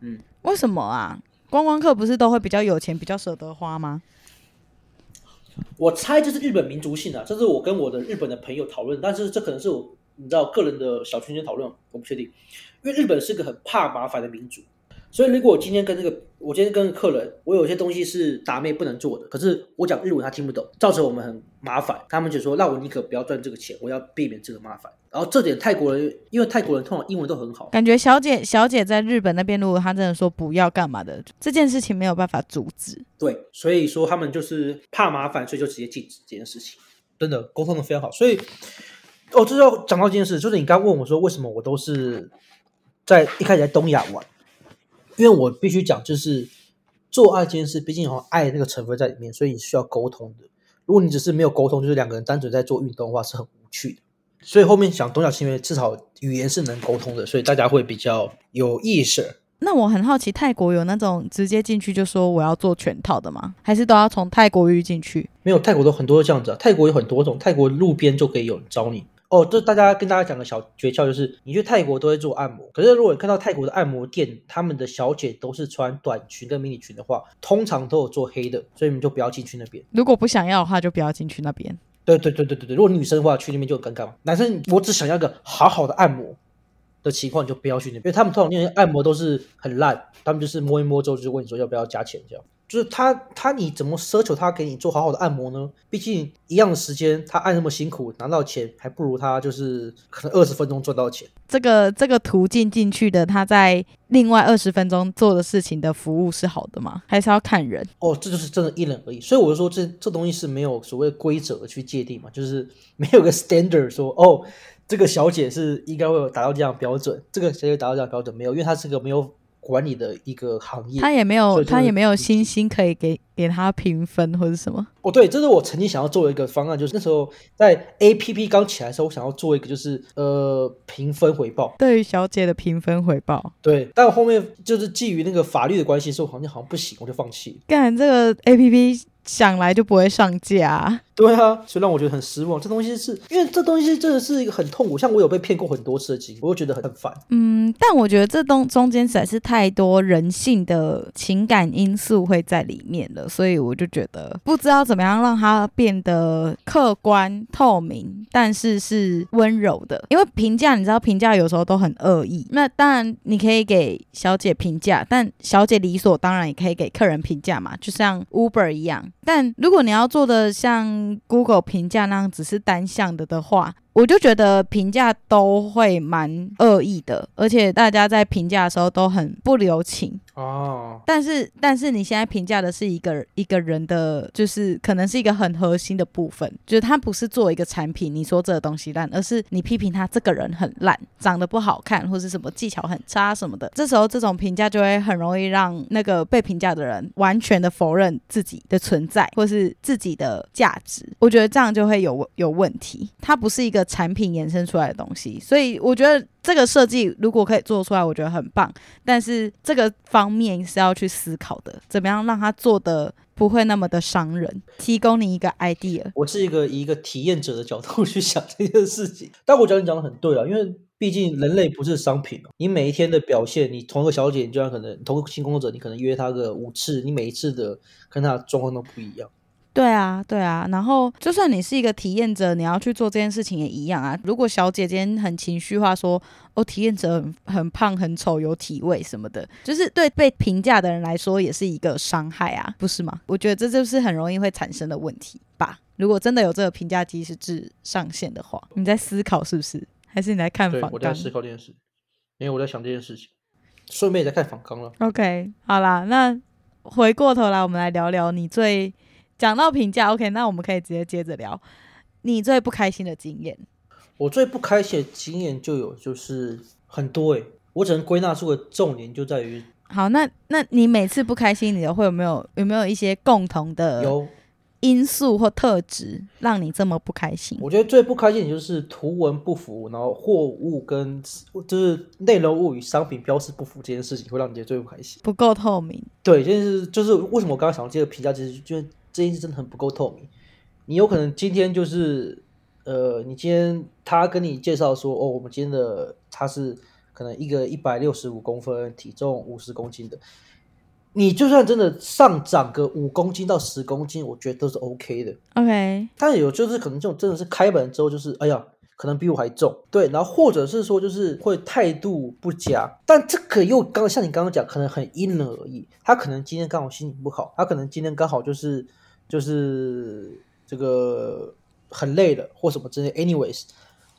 嗯，为什么啊？观光客不是都会比较有钱，比较舍得花吗？我猜这是日本民族性啊，这是我跟我的日本的朋友讨论，但是这可能是我。你知道个人的小圈圈讨论，我不确定，因为日本是个很怕麻烦的民族，所以如果我今天跟那个，我今天跟客人，我有些东西是达妹不能做的，可是我讲日文他听不懂，造成我们很麻烦，他们就说，那我宁可不要赚这个钱，我要避免这个麻烦。然后这点泰国人，因为泰国人通常英文都很好，感觉小姐小姐在日本那边，如果她真的说不要干嘛的，这件事情没有办法阻止。对，所以说他们就是怕麻烦，所以就直接禁止这件事情，真的沟通的非常好，所以。哦，就是要讲到一件事，就是你刚问我说为什么我都是在一开始在东亚玩，因为我必须讲，就是做爱这件事，毕竟有爱那个成分在里面，所以你需要沟通的。如果你只是没有沟通，就是两个人单纯在做运动的话，是很无趣的。所以后面想东亚是因为至少语言是能沟通的，所以大家会比较有意识。那我很好奇，泰国有那种直接进去就说我要做全套的吗？还是都要从泰国语进去？没有，泰国都很多这样子啊。泰国有很多种，泰国路边就可以有人招你。哦，这大家跟大家讲个小诀窍，就是你去泰国都会做按摩，可是如果你看到泰国的按摩店，他们的小姐都是穿短裙跟迷你裙的话，通常都有做黑的，所以你们就不要进去那边。如果不想要的话，就不要进去那边。对对对对对对，如果女生的话去那边就很尴尬嘛。男生我只想要个好好的按摩的情况，就不要去那边，因为他们通常那些按摩都是很烂，他们就是摸一摸之后就问你说要不要加钱这样。就是他他你怎么奢求他给你做好好的按摩呢？毕竟一样的时间，他按那么辛苦拿到钱，还不如他就是可能二十分钟赚到钱。这个这个途径进去的，他在另外二十分钟做的事情的服务是好的吗？还是要看人？哦，这就是真的因人而异。所以我就说这这东西是没有所谓规则去界定嘛，就是没有个 standard 说哦，这个小姐是应该会有达到这样标准，这个小姐达到这样标准没有，因为她是个没有。管理的一个行业，她也没有，她也没有星星可以给给她评分或者什么。哦，对，这是我曾经想要做的一个方案，就是那时候在 APP 刚起来的时候，我想要做一个就是呃评分回报，对于小姐的评分回报。对，但我后面就是基于那个法律的关系，所以我好像好像不行，我就放弃。干这个 APP。想来就不会上架，对啊，所以让我觉得很失望。这东西是因为这东西真的是一个很痛苦，像我有被骗过很多次的经历，我会觉得很烦。嗯，但我觉得这东中间实在是太多人性的情感因素会在里面了，所以我就觉得不知道怎么样让它变得客观透明，但是是温柔的。因为评价，你知道评价有时候都很恶意。那当然你可以给小姐评价，但小姐理所当然也可以给客人评价嘛，就像 Uber 一样。但如果你要做的像 Google 评价那样只是单向的的话，我就觉得评价都会蛮恶意的，而且大家在评价的时候都很不留情哦。但是，但是你现在评价的是一个一个人的，就是可能是一个很核心的部分，就是他不是做一个产品，你说这个东西烂，而是你批评他这个人很烂，长得不好看，或是什么技巧很差什么的。这时候，这种评价就会很容易让那个被评价的人完全的否认自己的存在，或是自己的价值。我觉得这样就会有有问题。他不是一个。产品延伸出来的东西，所以我觉得这个设计如果可以做出来，我觉得很棒。但是这个方面是要去思考的，怎么样让它做的不会那么的伤人？提供你一个 idea。我是一个以一个体验者的角度去想这件事情，但我觉得你讲的很对啊，因为毕竟人类不是商品嘛。你每一天的表现，你同一个小姐，你就像可能同个性工作者，你可能约她个五次，你每一次的跟她的状况都不一样。对啊，对啊，然后就算你是一个体验者，你要去做这件事情也一样啊。如果小姐姐很情绪化说，哦，体验者很很胖、很丑、有体味什么的，就是对被评价的人来说也是一个伤害啊，不是吗？我觉得这就是很容易会产生的问题吧。如果真的有这个评价机制上限的话，你在思考是不是？还是你在看访纲？对，我在思考这件事，因为我在想这件事情，顺便也在看访纲了。OK，好啦，那回过头来，我们来聊聊你最。讲到评价，OK，那我们可以直接接着聊你最不开心的经验。我最不开心的经验就有，就是很多诶、欸，我只能归纳出个重点，就在于好，那那你每次不开心，你的会有没有有没有一些共同的有因素或特质让你这么不开心？我觉得最不开心的就是图文不符，然后货物跟就是内容物与商品标示不符这件事情，会让你觉得最不开心。不够透明。对，就是就是为什么我刚刚想到这个评价，其实就是。这件事真的很不够透明。你有可能今天就是，呃，你今天他跟你介绍说，哦，我们今天的他是可能一个一百六十五公分，体重五十公斤的。你就算真的上涨个五公斤到十公斤，我觉得都是 OK 的。OK。但有就是可能这种真的是开门之后就是，哎呀，可能比我还重。对，然后或者是说就是会态度不佳，但这个又刚像你刚刚讲，可能很因人而异。他可能今天刚好心情不好，他可能今天刚好就是。就是这个很累了或什么之类，anyways，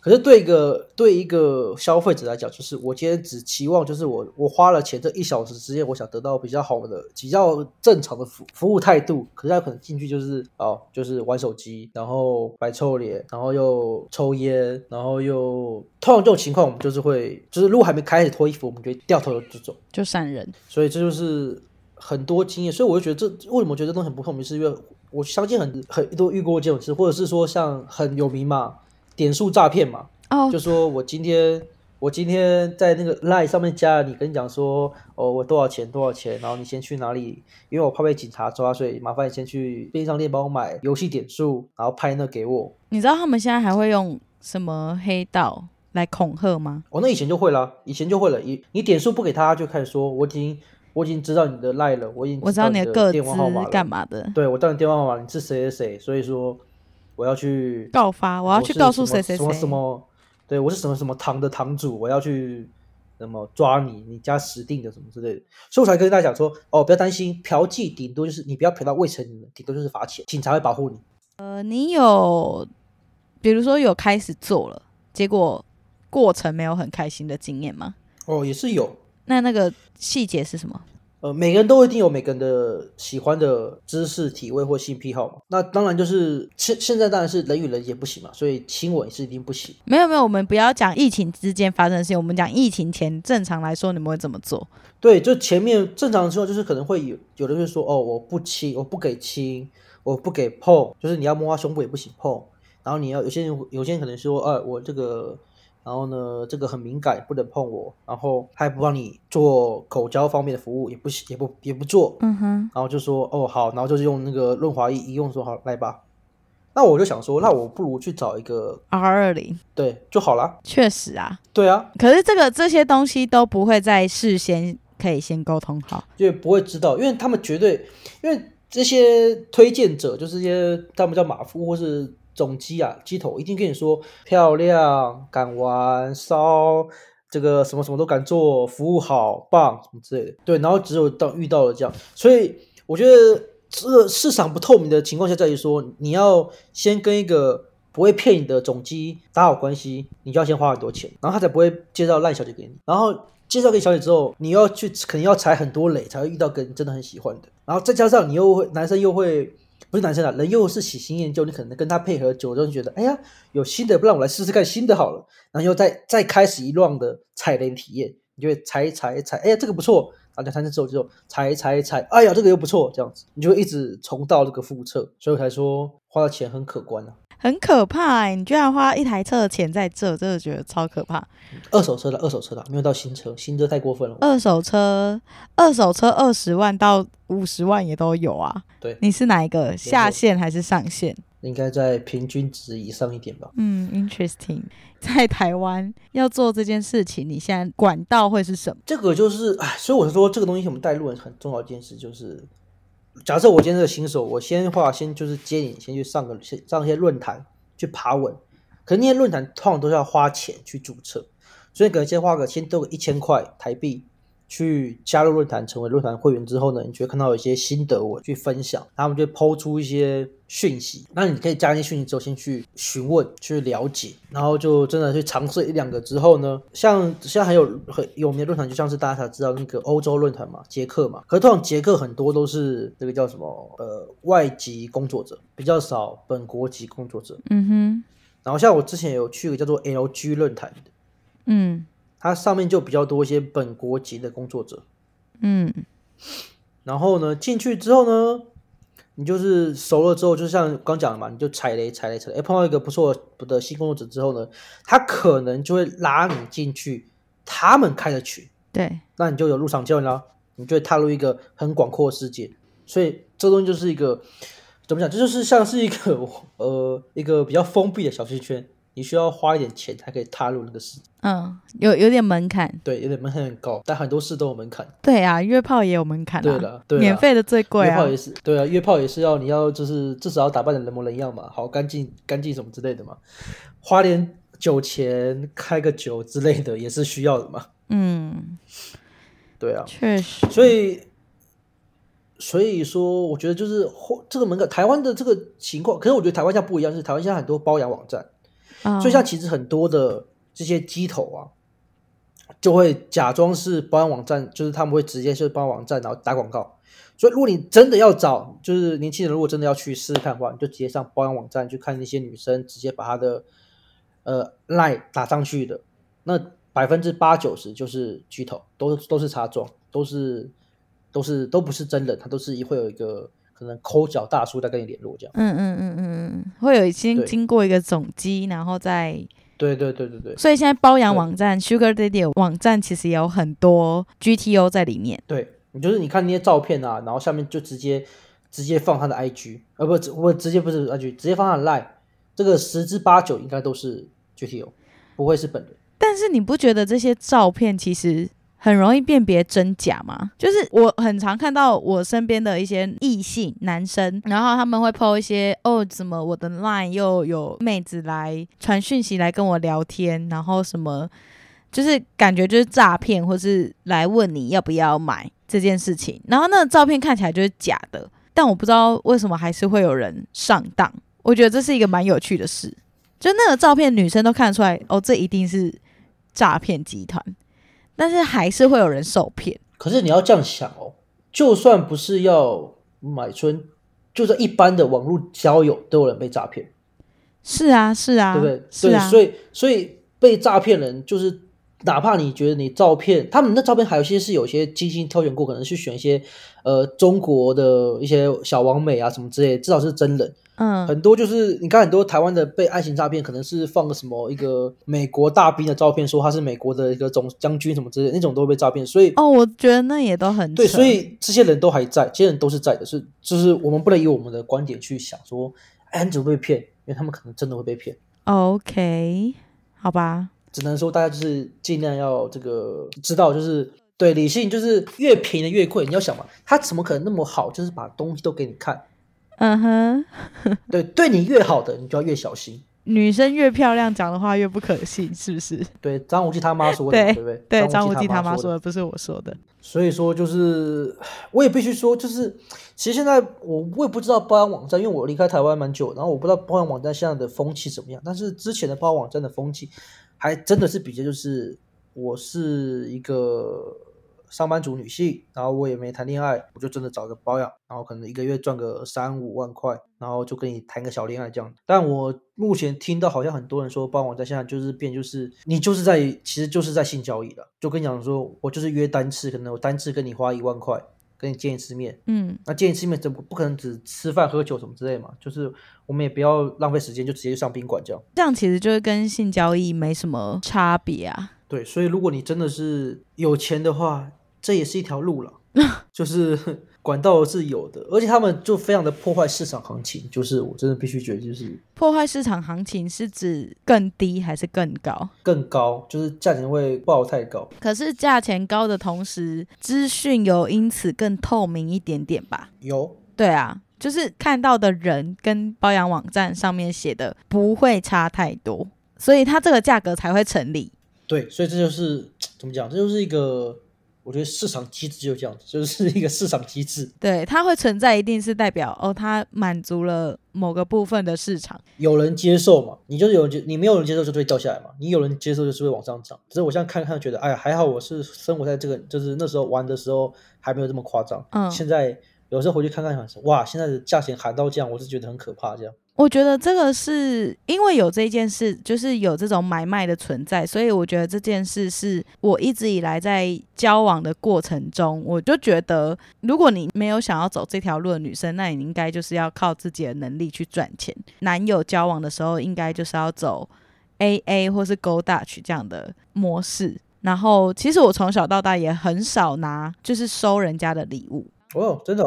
可是对一个对一个消费者来讲，就是我今天只期望就是我我花了钱这一小时之间，我想得到比较好的、比较正常的服服务态度。可是他可能进去就是哦，就是玩手机，然后摆臭脸，然后又抽烟，然后又通常这种情况，我们就是会就是如果还没开始脱衣服，我们就掉头就走，就闪人。所以这就是很多经验，所以我就觉得这为什么我觉得这东西很不透明，是因为。我相信很很多遇过这种事，或者是说像很有名嘛，点数诈骗嘛。哦，就说我今天我今天在那个 Line 上面加了你，跟你讲说哦，我多少钱多少钱，然后你先去哪里？因为我怕被警察抓，所以麻烦你先去便利商店帮我买游戏点数，然后拍那给我。你知道他们现在还会用什么黑道来恐吓吗？哦，那以前就会了，以前就会了。你你点数不给他，就开始说我已经我已经知道你的 Line 了，我已经我知道你的电话号码干嘛的？对，我知道你电话号码，你是谁谁谁，所以说我要去告发，我要去告诉谁谁谁。什么什么对，我是什么什么堂的堂主，我要去什么抓你，你家死定的什么之类的，所以我才跟大家讲说，哦，不要担心，嫖妓顶多就是你不要嫖到未成年人，顶多就是罚钱，警察会保护你。呃，你有，比如说有开始做了，结果过程没有很开心的经验吗？哦，也是有。那那个细节是什么？呃，每个人都一定有每个人的喜欢的姿势、体位或性癖好嘛。那当然就是现现在当然是人与人也不行嘛，所以亲吻是一定不行。没有没有，我们不要讲疫情之间发生的事情，我们讲疫情前正常来说，你们会怎么做？对，就前面正常的时候，就是可能会有有的人说哦，我不亲，我不给亲，我不给碰，就是你要摸他胸部也不行碰。然后你要有些人有些人可能说，哎、呃，我这个。然后呢，这个很敏感，不能碰我。然后他也不帮你做口交方面的服务，也不也不也不做。嗯哼。然后就说哦好，然后就是用那个润滑液一用说好来吧。那我就想说，那我不如去找一个 R 二零，对就好了。确实啊。对啊。可是这个这些东西都不会在事先可以先沟通好，因为不会知道，因为他们绝对，因为这些推荐者就是一些他们叫马夫或是。总机啊，机头一定跟你说漂亮、敢玩、骚，这个什么什么都敢做，服务好、棒什么之类的。对，然后只有当遇到了这样，所以我觉得这个市场不透明的情况下，在于说你要先跟一个不会骗你的总机打好关系，你就要先花很多钱，然后他才不会介绍烂小姐给你。然后介绍给小姐之后，你要去肯定要踩很多雷，才会遇到个你真的很喜欢的。然后再加上你又会男生又会。不是男生啊，人又是喜新厌旧，你可能跟他配合久之后，就觉得哎呀，有新的，不让我来试试看新的好了，然后又再再开始一浪的踩雷体验，你就会踩踩踩，哎呀，这个不错，然后两三次之后就踩踩踩，哎呀，这个又不错，这样子，你就会一直重蹈这个覆辙，所以我才说花的钱很可观啊。很可怕哎、欸！你居然花一台车的钱在这，真的觉得超可怕。二手车的，二手车的，没有到新车，新车太过分了。二手车，二手车二十万到五十万也都有啊。对，你是哪一个下限还是上限？应该在平均值以上一点吧。嗯，interesting。在台湾要做这件事情，你现在管道会是什么？这个就是，哎，所以我说这个东西我们带路人很重要一件事就是。假设我今天是个新手，我先话先就是接你，先去上个先上一些论坛去爬文，可能那些论坛通常都是要花钱去注册，所以可能先花个先多个一千块台币。去加入论坛，成为论坛会员之后呢，你就会看到有一些心得文去分享，他们就会抛出一些讯息，那你可以加一些讯息之后，先去询问、去了解，然后就真的去尝试一两个之后呢，像现在还有很有名的论坛，就像是大家才知道那个欧洲论坛嘛，捷克嘛，可是通常捷克很多都是这个叫什么呃外籍工作者，比较少本国籍工作者。嗯哼。然后像我之前有去一个叫做 LG 论坛的，嗯。它上面就比较多一些本国籍的工作者，嗯，然后呢，进去之后呢，你就是熟了之后，就像刚讲的嘛，你就踩雷踩雷踩雷，碰到一个不错的新工作者之后呢，他可能就会拉你进去他们开的群，对，那你就有入场券了，你就会踏入一个很广阔的世界，所以这东西就是一个怎么讲，这就是像是一个 呃一个比较封闭的小圈圈。你需要花一点钱才可以踏入那个事，嗯，有有点门槛，对，有点门槛很高，但很多事都有门槛。对啊，约炮也有门槛啊，对了，对，免费的最贵啊，约炮也是，对啊，约炮也是要你要就是至少要打扮的人模人样嘛，好干净干净什么之类的嘛，花点酒钱开个酒之类的也是需要的嘛，嗯，对啊，确实，所以所以说我觉得就是这个门槛，台湾的这个情况，可是我觉得台湾现在不一样，就是台湾现在很多包养网站。所以像其实很多的这些机头啊，就会假装是保养网站，就是他们会直接就是保养网站，然后打广告。所以如果你真的要找，就是年轻人如果真的要去试试看的话，你就直接上保养网站去看那些女生，直接把她的呃 line 打上去的，那百分之八九十就是机头，都都是插桩，都是都是都不是真人，他都是会有一个。可能抠脚大叔在跟你联络这样。嗯嗯嗯嗯嗯，会有先经，经过一个总机，然后再对对对对对。所以现在包养网站 Sugar Daddy 网站其实也有很多 GTO 在里面。对，你就是你看那些照片啊，然后下面就直接直接放他的 IG，呃不不直接不是 IG，直接放他的 Line，这个十之八九应该都是 GTO，不会是本人。但是你不觉得这些照片其实？很容易辨别真假吗？就是我很常看到我身边的一些异性男生，然后他们会 po 一些哦，怎么我的 line 又有妹子来传讯息来跟我聊天，然后什么，就是感觉就是诈骗，或是来问你要不要买这件事情。然后那个照片看起来就是假的，但我不知道为什么还是会有人上当。我觉得这是一个蛮有趣的事，就那个照片女生都看得出来，哦，这一定是诈骗集团。但是还是会有人受骗。可是你要这样想哦，就算不是要买春，就是一般的网络交友都有人被诈骗。是啊，是啊，对不对？是啊。对，所以所以被诈骗人就是，哪怕你觉得你照片，他们那照片还有些是有些精心挑选过，可能去选一些呃中国的一些小王美啊什么之类，至少是真人。嗯，很多就是你看很多台湾的被爱情诈骗，可能是放个什么一个美国大兵的照片，说他是美国的一个总将军什么之类，那种都会被诈骗。所以哦，我觉得那也都很对，所以这些人都还在，这些人都是在的，是就是我们不能以我们的观点去想说，哎，你怎么会被骗？因为他们可能真的会被骗。OK，好吧，只能说大家就是尽量要这个知道，就是对理性，就是越便宜的越贵。你要想嘛，他怎么可能那么好，就是把东西都给你看。嗯哼，对，对你越好的，你就要越小心。女生越漂亮，讲的话越不可信，是不是？对，张无忌他妈说的，对，对不对？对，张无忌他妈说的，不是我说的。所以说，就是我也必须说，就是其实现在我我也不知道包养网站，因为我离开台湾蛮久，然后我不知道包养网站现在的风气怎么样。但是之前的包养网站的风气，还真的是比较就是我是一个。上班族女性，然后我也没谈恋爱，我就真的找个包养，然后可能一个月赚个三五万块，然后就跟你谈个小恋爱这样。但我目前听到好像很多人说，包养网站现在就是变，就是你就是在，其实就是在性交易了。就跟你讲说，我就是约单次，可能我单次跟你花一万块，跟你见一次面，嗯，那见一次面怎么不可能只吃饭喝酒什么之类嘛？就是我们也不要浪费时间，就直接上宾馆这样。这样其实就是跟性交易没什么差别啊。对，所以如果你真的是有钱的话。这也是一条路了，就是 管道是有的，而且他们就非常的破坏市场行情。就是我真的必须觉得，就是破坏市场行情是指更低还是更高？更高，就是价钱会报太高。可是价钱高的同时，资讯有因此更透明一点点吧？有，对啊，就是看到的人跟包养网站上面写的不会差太多，所以它这个价格才会成立。对，所以这就是 怎么讲？这就是一个。我觉得市场机制就这样子，就是一个市场机制。对，它会存在，一定是代表哦，它满足了某个部分的市场。有人接受嘛？你就是有人接，你没有人接受就会掉下来嘛？你有人接受就是会往上涨。只是我现在看看觉得，哎呀，还好我是生活在这个，就是那时候玩的时候还没有这么夸张。嗯，现在有时候回去看看，想哇，现在的价钱喊到这样，我是觉得很可怕这样。我觉得这个是因为有这件事，就是有这种买卖的存在，所以我觉得这件事是我一直以来在交往的过程中，我就觉得，如果你没有想要走这条路的女生，那你应该就是要靠自己的能力去赚钱。男友交往的时候，应该就是要走 AA 或是 Go Dutch 这样的模式。然后，其实我从小到大也很少拿，就是收人家的礼物。哦，真的。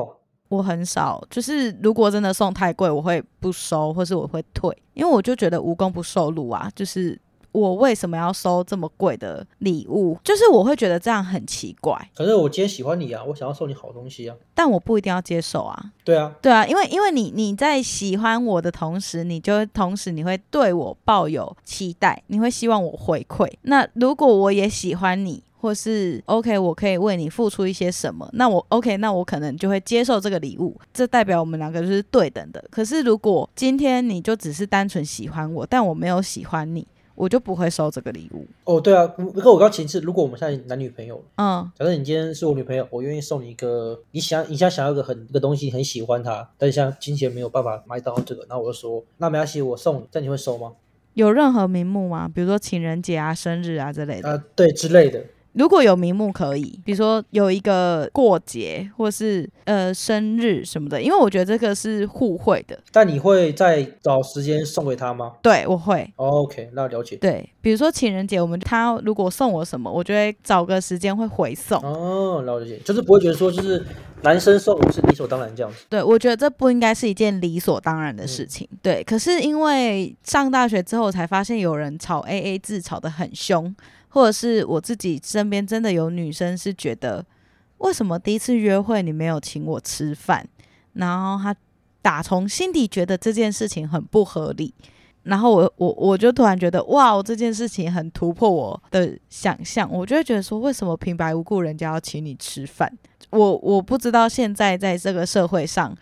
我很少，就是如果真的送太贵，我会不收，或是我会退，因为我就觉得无功不受禄啊。就是我为什么要收这么贵的礼物？就是我会觉得这样很奇怪。可是我今天喜欢你啊，我想要送你好东西啊，但我不一定要接受啊。对啊，对啊，因为因为你你在喜欢我的同时，你就同时你会对我抱有期待，你会希望我回馈。那如果我也喜欢你。或是 OK，我可以为你付出一些什么？那我 OK，那我可能就会接受这个礼物，这代表我们两个就是对等的。可是如果今天你就只是单纯喜欢我，但我没有喜欢你，我就不会收这个礼物。哦，对啊，如果我刚前次，如果我们现在男女朋友，嗯，假设你今天是我女朋友，我愿意送你一个，你想你想想要一个很一个东西，很喜欢它，但是像金钱没有办法买到这个，那我就说，那没关系，我送你，这样你会收吗？有任何名目吗？比如说情人节啊、生日啊之类的？啊，对，之类的。如果有名目可以，比如说有一个过节或是呃生日什么的，因为我觉得这个是互惠的。但你会再找时间送给他吗？对，我会。Oh, OK，那了解。对，比如说情人节，我们他如果送我什么，我就会找个时间会回送。哦，了解，就是不会觉得说就是男生送我是理所当然这样子。对，我觉得这不应该是一件理所当然的事情。嗯、对，可是因为上大学之后才发现有人吵 AA 制吵得很凶。或者是我自己身边真的有女生是觉得，为什么第一次约会你没有请我吃饭？然后她打从心底觉得这件事情很不合理。然后我我我就突然觉得，哇，这件事情很突破我的想象。我就会觉得说，为什么平白无故人家要请你吃饭？我我不知道现在在这个社会上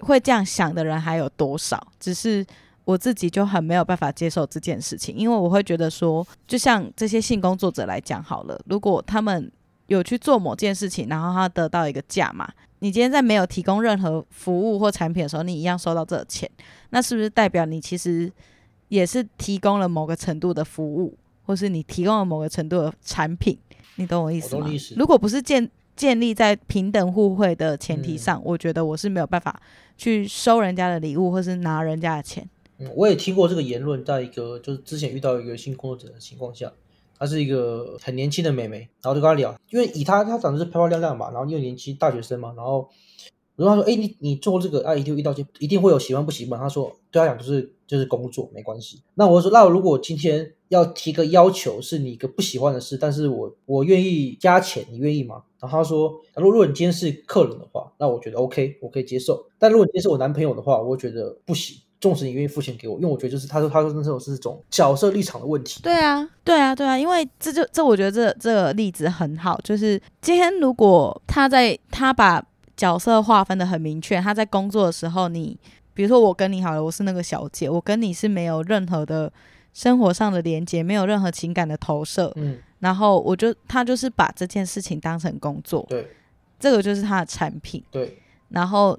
会这样想的人还有多少，只是。我自己就很没有办法接受这件事情，因为我会觉得说，就像这些性工作者来讲好了，如果他们有去做某件事情，然后他得到一个价码，你今天在没有提供任何服务或产品的时候，你一样收到这个钱，那是不是代表你其实也是提供了某个程度的服务，或是你提供了某个程度的产品？你懂我意思吗？如果不是建建立在平等互惠的前提上，嗯，我觉得我是没有办法去收人家的礼物，或是拿人家的钱。嗯，我也听过这个言论，在一个就是之前遇到一个性工作者的情况下，她是一个很年轻的妹妹，然后就跟她聊，因为以她她长得是漂漂亮亮嘛，然后又年轻大学生嘛，然后如果她说，哎，你你做这个啊，一定遇到一定会有喜欢不喜欢，她说对她讲就是就是工作没关系。那我说，那如果今天要提个要求，是你一个不喜欢的事，但是我我愿意加钱，你愿意吗？然后她说，如果如果你今天是客人的话，那我觉得 OK，我可以接受。但如果你今天是我男朋友的话，我觉得不行。纵使你愿意付钱给我，因为我觉得就是他说他说那种是这种角色立场的问题。对啊，对啊，对啊，因为这就这我觉得这这个例子很好，就是今天如果他在他把角色划分的很明确，他在工作的时候你，你比如说我跟你好了，我是那个小姐，我跟你是没有任何的生活上的连接，没有任何情感的投射，嗯，然后我就他就是把这件事情当成工作，对，这个就是他的产品，对，然后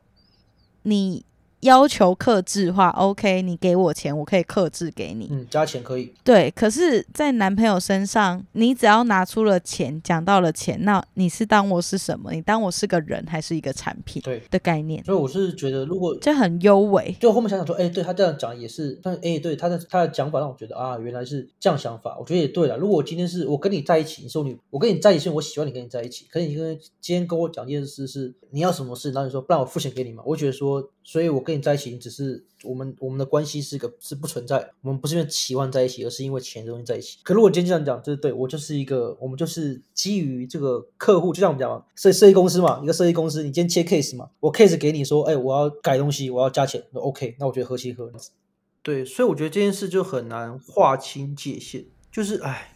你。要求克制化，OK，你给我钱，我可以克制给你。嗯，加钱可以。对，可是，在男朋友身上，你只要拿出了钱，讲到了钱，那你是当我是什么？你当我是个人，还是一个产品？对的概念。所以我是觉得，如果这很优美。就后面想想说，哎、欸，对他这样讲也是，但哎、欸，对他的他的讲法让我觉得啊，原来是这样想法。我觉得也对了。如果我今天是我跟你在一起，你说你我跟你在一起，我喜欢你跟你在一起。可是你跟今天跟我讲这件事是你要什么事，然后你说不然我付钱给你嘛？我觉得说，所以我跟你在一起，你只是。我们我们的关系是个是不存在，我们不是因为期望在一起，而是因为钱的东西在一起。可如果今天这样讲，就是对我就是一个，我们就是基于这个客户，就像我们讲嘛，设设计公司嘛，一个设计公司，你今天切 case 嘛，我 case 给你说，哎，我要改东西，我要加钱，OK，那我觉得合情合理。对，所以我觉得这件事就很难划清界限，就是哎。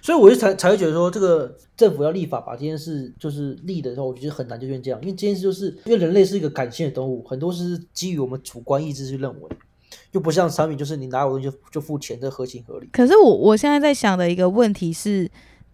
所以我就才才会觉得说，这个政府要立法把这件事就是立的时候，我觉得很难就变这样，因为这件事就是因为人类是一个感性的动物，很多是基于我们主观意志去认为，又不像产品，就是你拿我东西就就付钱，这合情合理。可是我我现在在想的一个问题是，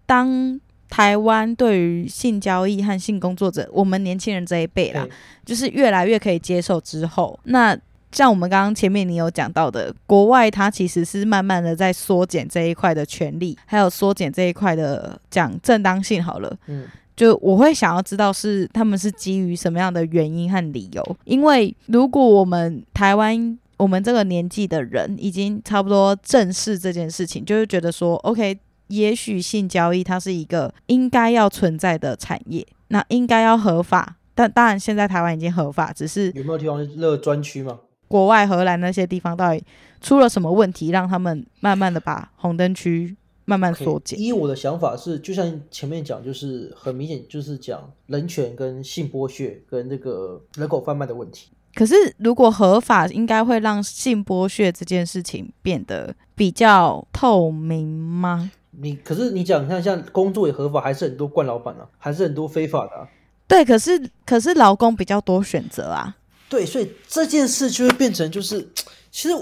当台湾对于性交易和性工作者，我们年轻人这一辈啦，就是越来越可以接受之后，那。像我们刚刚前面你有讲到的，国外它其实是慢慢的在缩减这一块的权利，还有缩减这一块的讲正当性。好了，嗯，就我会想要知道是他们是基于什么样的原因和理由？因为如果我们台湾我们这个年纪的人已经差不多正视这件事情，就是觉得说，OK，也许性交易它是一个应该要存在的产业，那应该要合法。但当然，现在台湾已经合法，只是有没有地方是乐专区吗？国外荷兰那些地方到底出了什么问题，让他们慢慢的把红灯区慢慢缩减？依、okay, 我的想法是，就像前面讲，就是很明显就是讲人权跟性剥削跟这个人口贩卖的问题。可是如果合法，应该会让性剥削这件事情变得比较透明吗？你可是你讲，你看像工作也合法，还是很多惯老板啊，还是很多非法的啊。对，可是可是劳工比较多选择啊。对，所以这件事就会变成就是，其实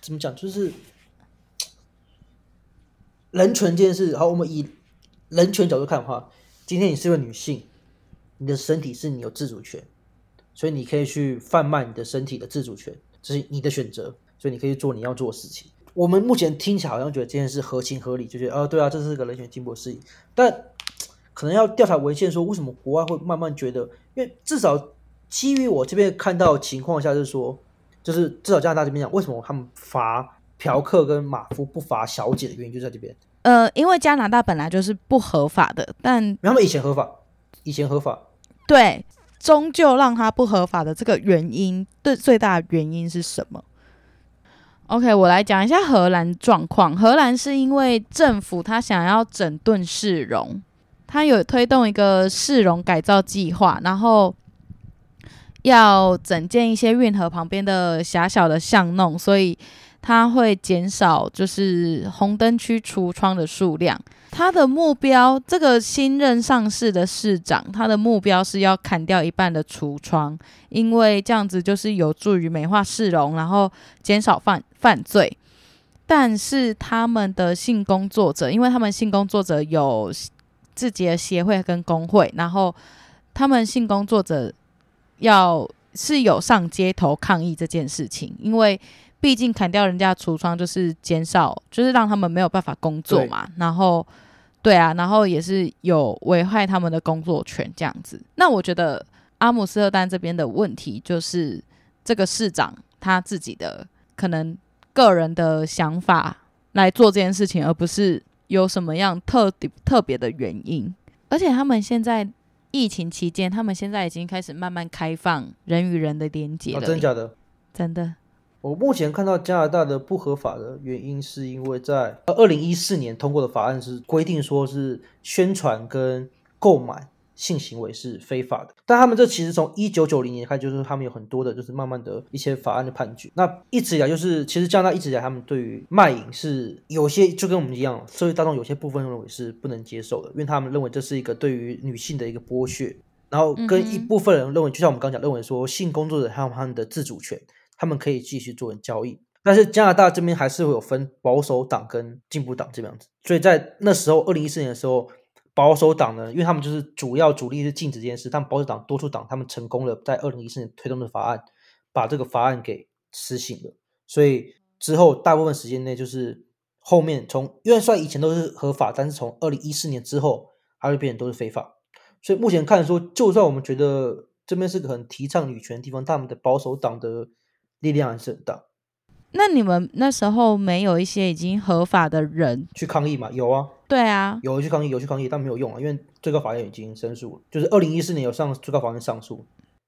怎么讲，就是人权这件事。好，我们以人权角度看的话，今天你是个女性，你的身体是你有自主权，所以你可以去贩卖你的身体的自主权，这是你的选择，所以你可以做你要做的事情。我们目前听起来好像觉得这件事合情合理，就觉得哦，对啊，这是个人权进步的事情。但可能要调查文献，说为什么国外会慢慢觉得，因为至少基于我这边看到的情况下，就是说，就是至少加拿大这边讲，为什么他们罚嫖客跟马夫不罚小姐的原因就在这边。呃，因为加拿大本来就是不合法的，但他们以前合法，以前合法，对，终究让他不合法的这个原因，对，最大的原因是什么？OK，我来讲一下荷兰状况。荷兰是因为政府他想要整顿市容，他有推动一个市容改造计划，然后要整建一些运河旁边的狭小的巷弄，所以。他会减少就是红灯区橱窗的数量。他的目标，这个新任上市的市长，他的目标是要砍掉一半的橱窗，因为这样子就是有助于美化市容，然后减少犯犯罪。但是他们的性工作者，因为他们性工作者有自己的协会跟工会，然后他们性工作者要是有上街头抗议这件事情，因为。毕竟砍掉人家橱窗就是减少，就是让他们没有办法工作嘛。然后，对啊，然后也是有危害他们的工作权这样子。那我觉得阿姆斯特丹这边的问题就是这个市长他自己的可能个人的想法来做这件事情，而不是有什么样特特别的原因。而且他们现在疫情期间，他们现在已经开始慢慢开放人与人的连接了。哦，真的假的？真的。我目前看到加拿大的不合法的原因，是因为在二零一四年通过的法案是规定说是宣传跟购买性行为是非法的。但他们这其实从一九九零年开始，就是他们有很多的，就是慢慢的一些法案的判决。那一直以来就是，其实加拿大一直以来他们对于卖淫是有些就跟我们一样，社会大众有些部分认为是不能接受的，因为他们认为这是一个对于女性的一个剥削。然后跟一部分人认为，就像我们刚讲，认为说性工作者还有他们的自主权。他们可以继续做交易，但是加拿大这边还是会有分保守党跟进步党这样子，所以在那时候二零一四年的时候，保守党呢，因为他们就是主要主力是禁止这件事，但保守党多数党他们成功了在二零一四年推动的法案，把这个法案给实行了，所以之后大部分时间内就是后面从因为算以前都是合法，但是从二零一四年之后，它会变成都是非法，所以目前看说，就算我们觉得这边是个很提倡女权的地方，他们的保守党的。力量还是很大。那你们那时候没有一些已经合法的人去抗议吗？有啊，对啊，有去抗议，有去抗议，但没有用啊，因为最高法院已经申诉了，就是二零一四年有上最高法院上诉，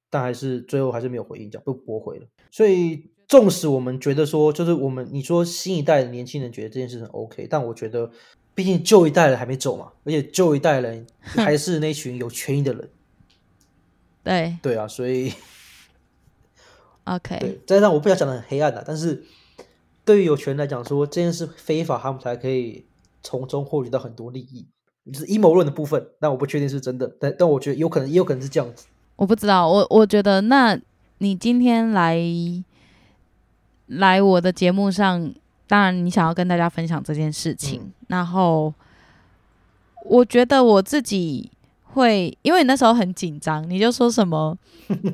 但还是最后还是没有回应，这样被驳回了。所以，纵使我们觉得说，就是我们你说新一代的年轻人觉得这件事很 OK，但我觉得，毕竟旧一代人还没走嘛，而且旧一代人还是那群有权益的人。对对啊，所以。OK，对，再加上我不想讲的很黑暗的，但是对于有权来讲，说这件事非法，他们才可以从中获取到很多利益，就是阴谋论的部分。但我不确定是真的，但但我觉得有可能，也有可能是这样子。我不知道，我我觉得，那你今天来来我的节目上，当然你想要跟大家分享这件事情，嗯、然后我觉得我自己会，因为你那时候很紧张，你就说什么，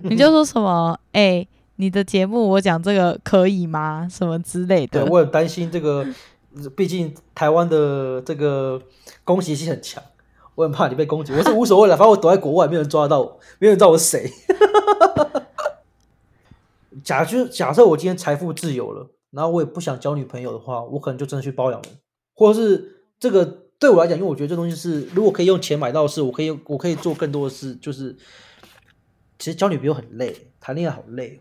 你就说什么，哎、欸。你的节目我讲这个可以吗？什么之类的？对，我很担心这个，毕竟台湾的这个攻击性很强，我很怕你被攻击。我是无所谓了，反正我躲在国外，没有人抓得到我，没有人知道我是谁。假就假设我今天财富自由了，然后我也不想交女朋友的话，我可能就真的去包养人，或者是这个对我来讲，因为我觉得这东西是如果可以用钱买到的事，我可以我可以做更多的事。就是其实交女朋友很累，谈恋爱好累。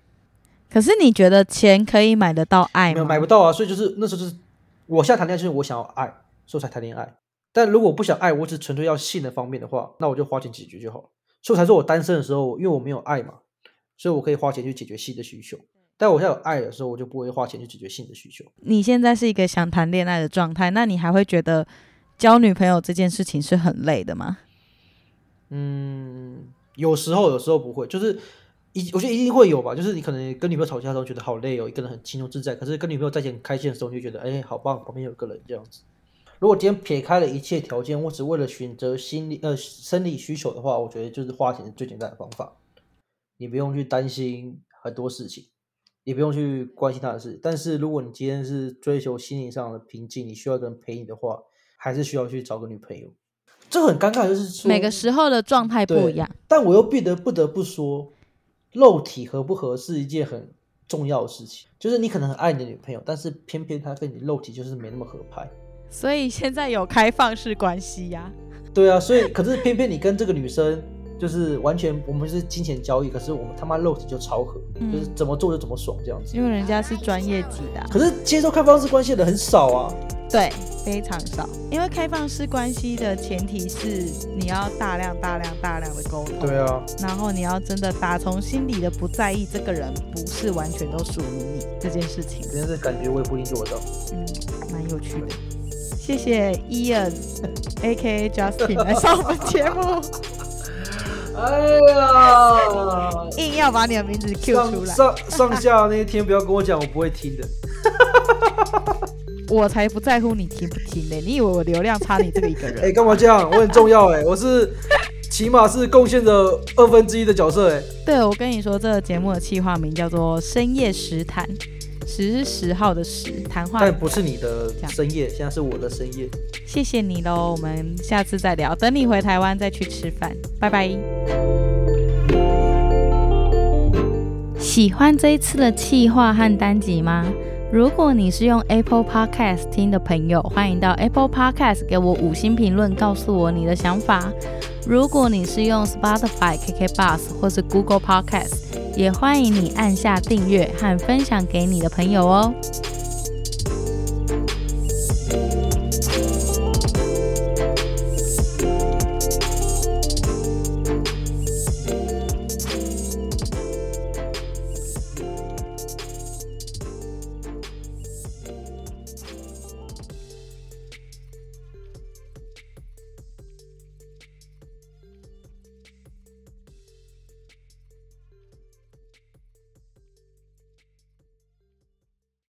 可是你觉得钱可以买得到爱吗？没有，买不到啊！所以就是那时候就是，我现在谈恋爱就是我想要爱，所以才谈恋爱。但如果我不想爱，我只纯粹要性的方面的话，那我就花钱解决就好了。所以才说我单身的时候，因为我没有爱嘛，所以我可以花钱去解决性的需求。但我现在有爱的时候，我就不会花钱去解决性的需求。你现在是一个想谈恋爱的状态，那你还会觉得交女朋友这件事情是很累的吗？嗯，有时候，有时候不会，就是。一，我觉得一定会有吧，就是你可能跟女朋友吵架的时候觉得好累哦，一个人很轻松自在。可是跟女朋友在一起很开心的时候，你就觉得哎，好棒，旁边有个人这样子。如果今天撇开了一切条件，我只为了选择心理呃生理需求的话，我觉得就是花钱是最简单的方法。你不用去担心很多事情，也不用去关心他的事。但是如果你今天是追求心理上的平静，你需要一个人陪你的话，还是需要去找个女朋友。这很尴尬，就是说每个时候的状态不一样。但我又不得不得不说，肉体合不合是一件很重要的事情。就是你可能很爱你的女朋友，但是偏偏她跟你肉体就是没那么合拍。所以现在有开放式关系呀、啊。对啊，所以可是偏偏你跟这个女生。就是完全我们是金钱交易，可是我们他妈肉体就超合，嗯、就是怎么做就怎么爽这样子。因为人家是专业级的、啊，可是接受开放式关系的很少啊。对，非常少。因为开放式关系的前提是你要大量大量大量的沟通。对啊。然后你要真的打从心底的不在意这个人不是完全都属于你这件事情。真是感觉我也不一定做得到。嗯，蛮有趣的。谢谢 Ian，A.K.A. Justin 来上我们节目。哎呀，硬要把你的名字 Q 出来。上上，上下那一天不要跟我讲，我不会听的。我才不在乎你听不听呢、欸！你以为我流量差你这个一个人？哎、欸，干嘛这样？我很重要哎、欸，我是起码是贡献着二分之一的角色哎、欸。对，我跟你说，这个节目的企划名叫做《深夜食谈》。十是十号的十，谈话。但不是你的深夜，现在是我的深夜。谢谢你喽，我们下次再聊。等你回台湾再去吃饭，拜拜。喜欢这一次的企划和单集吗？如果你是用 Apple Podcast 听的朋友，欢迎到 Apple Podcast 给我五星评论，告诉我你的想法。如果你是用 Spotify、KK Bus 或是 Google Podcast，也欢迎你按下订阅和分享给你的朋友哦。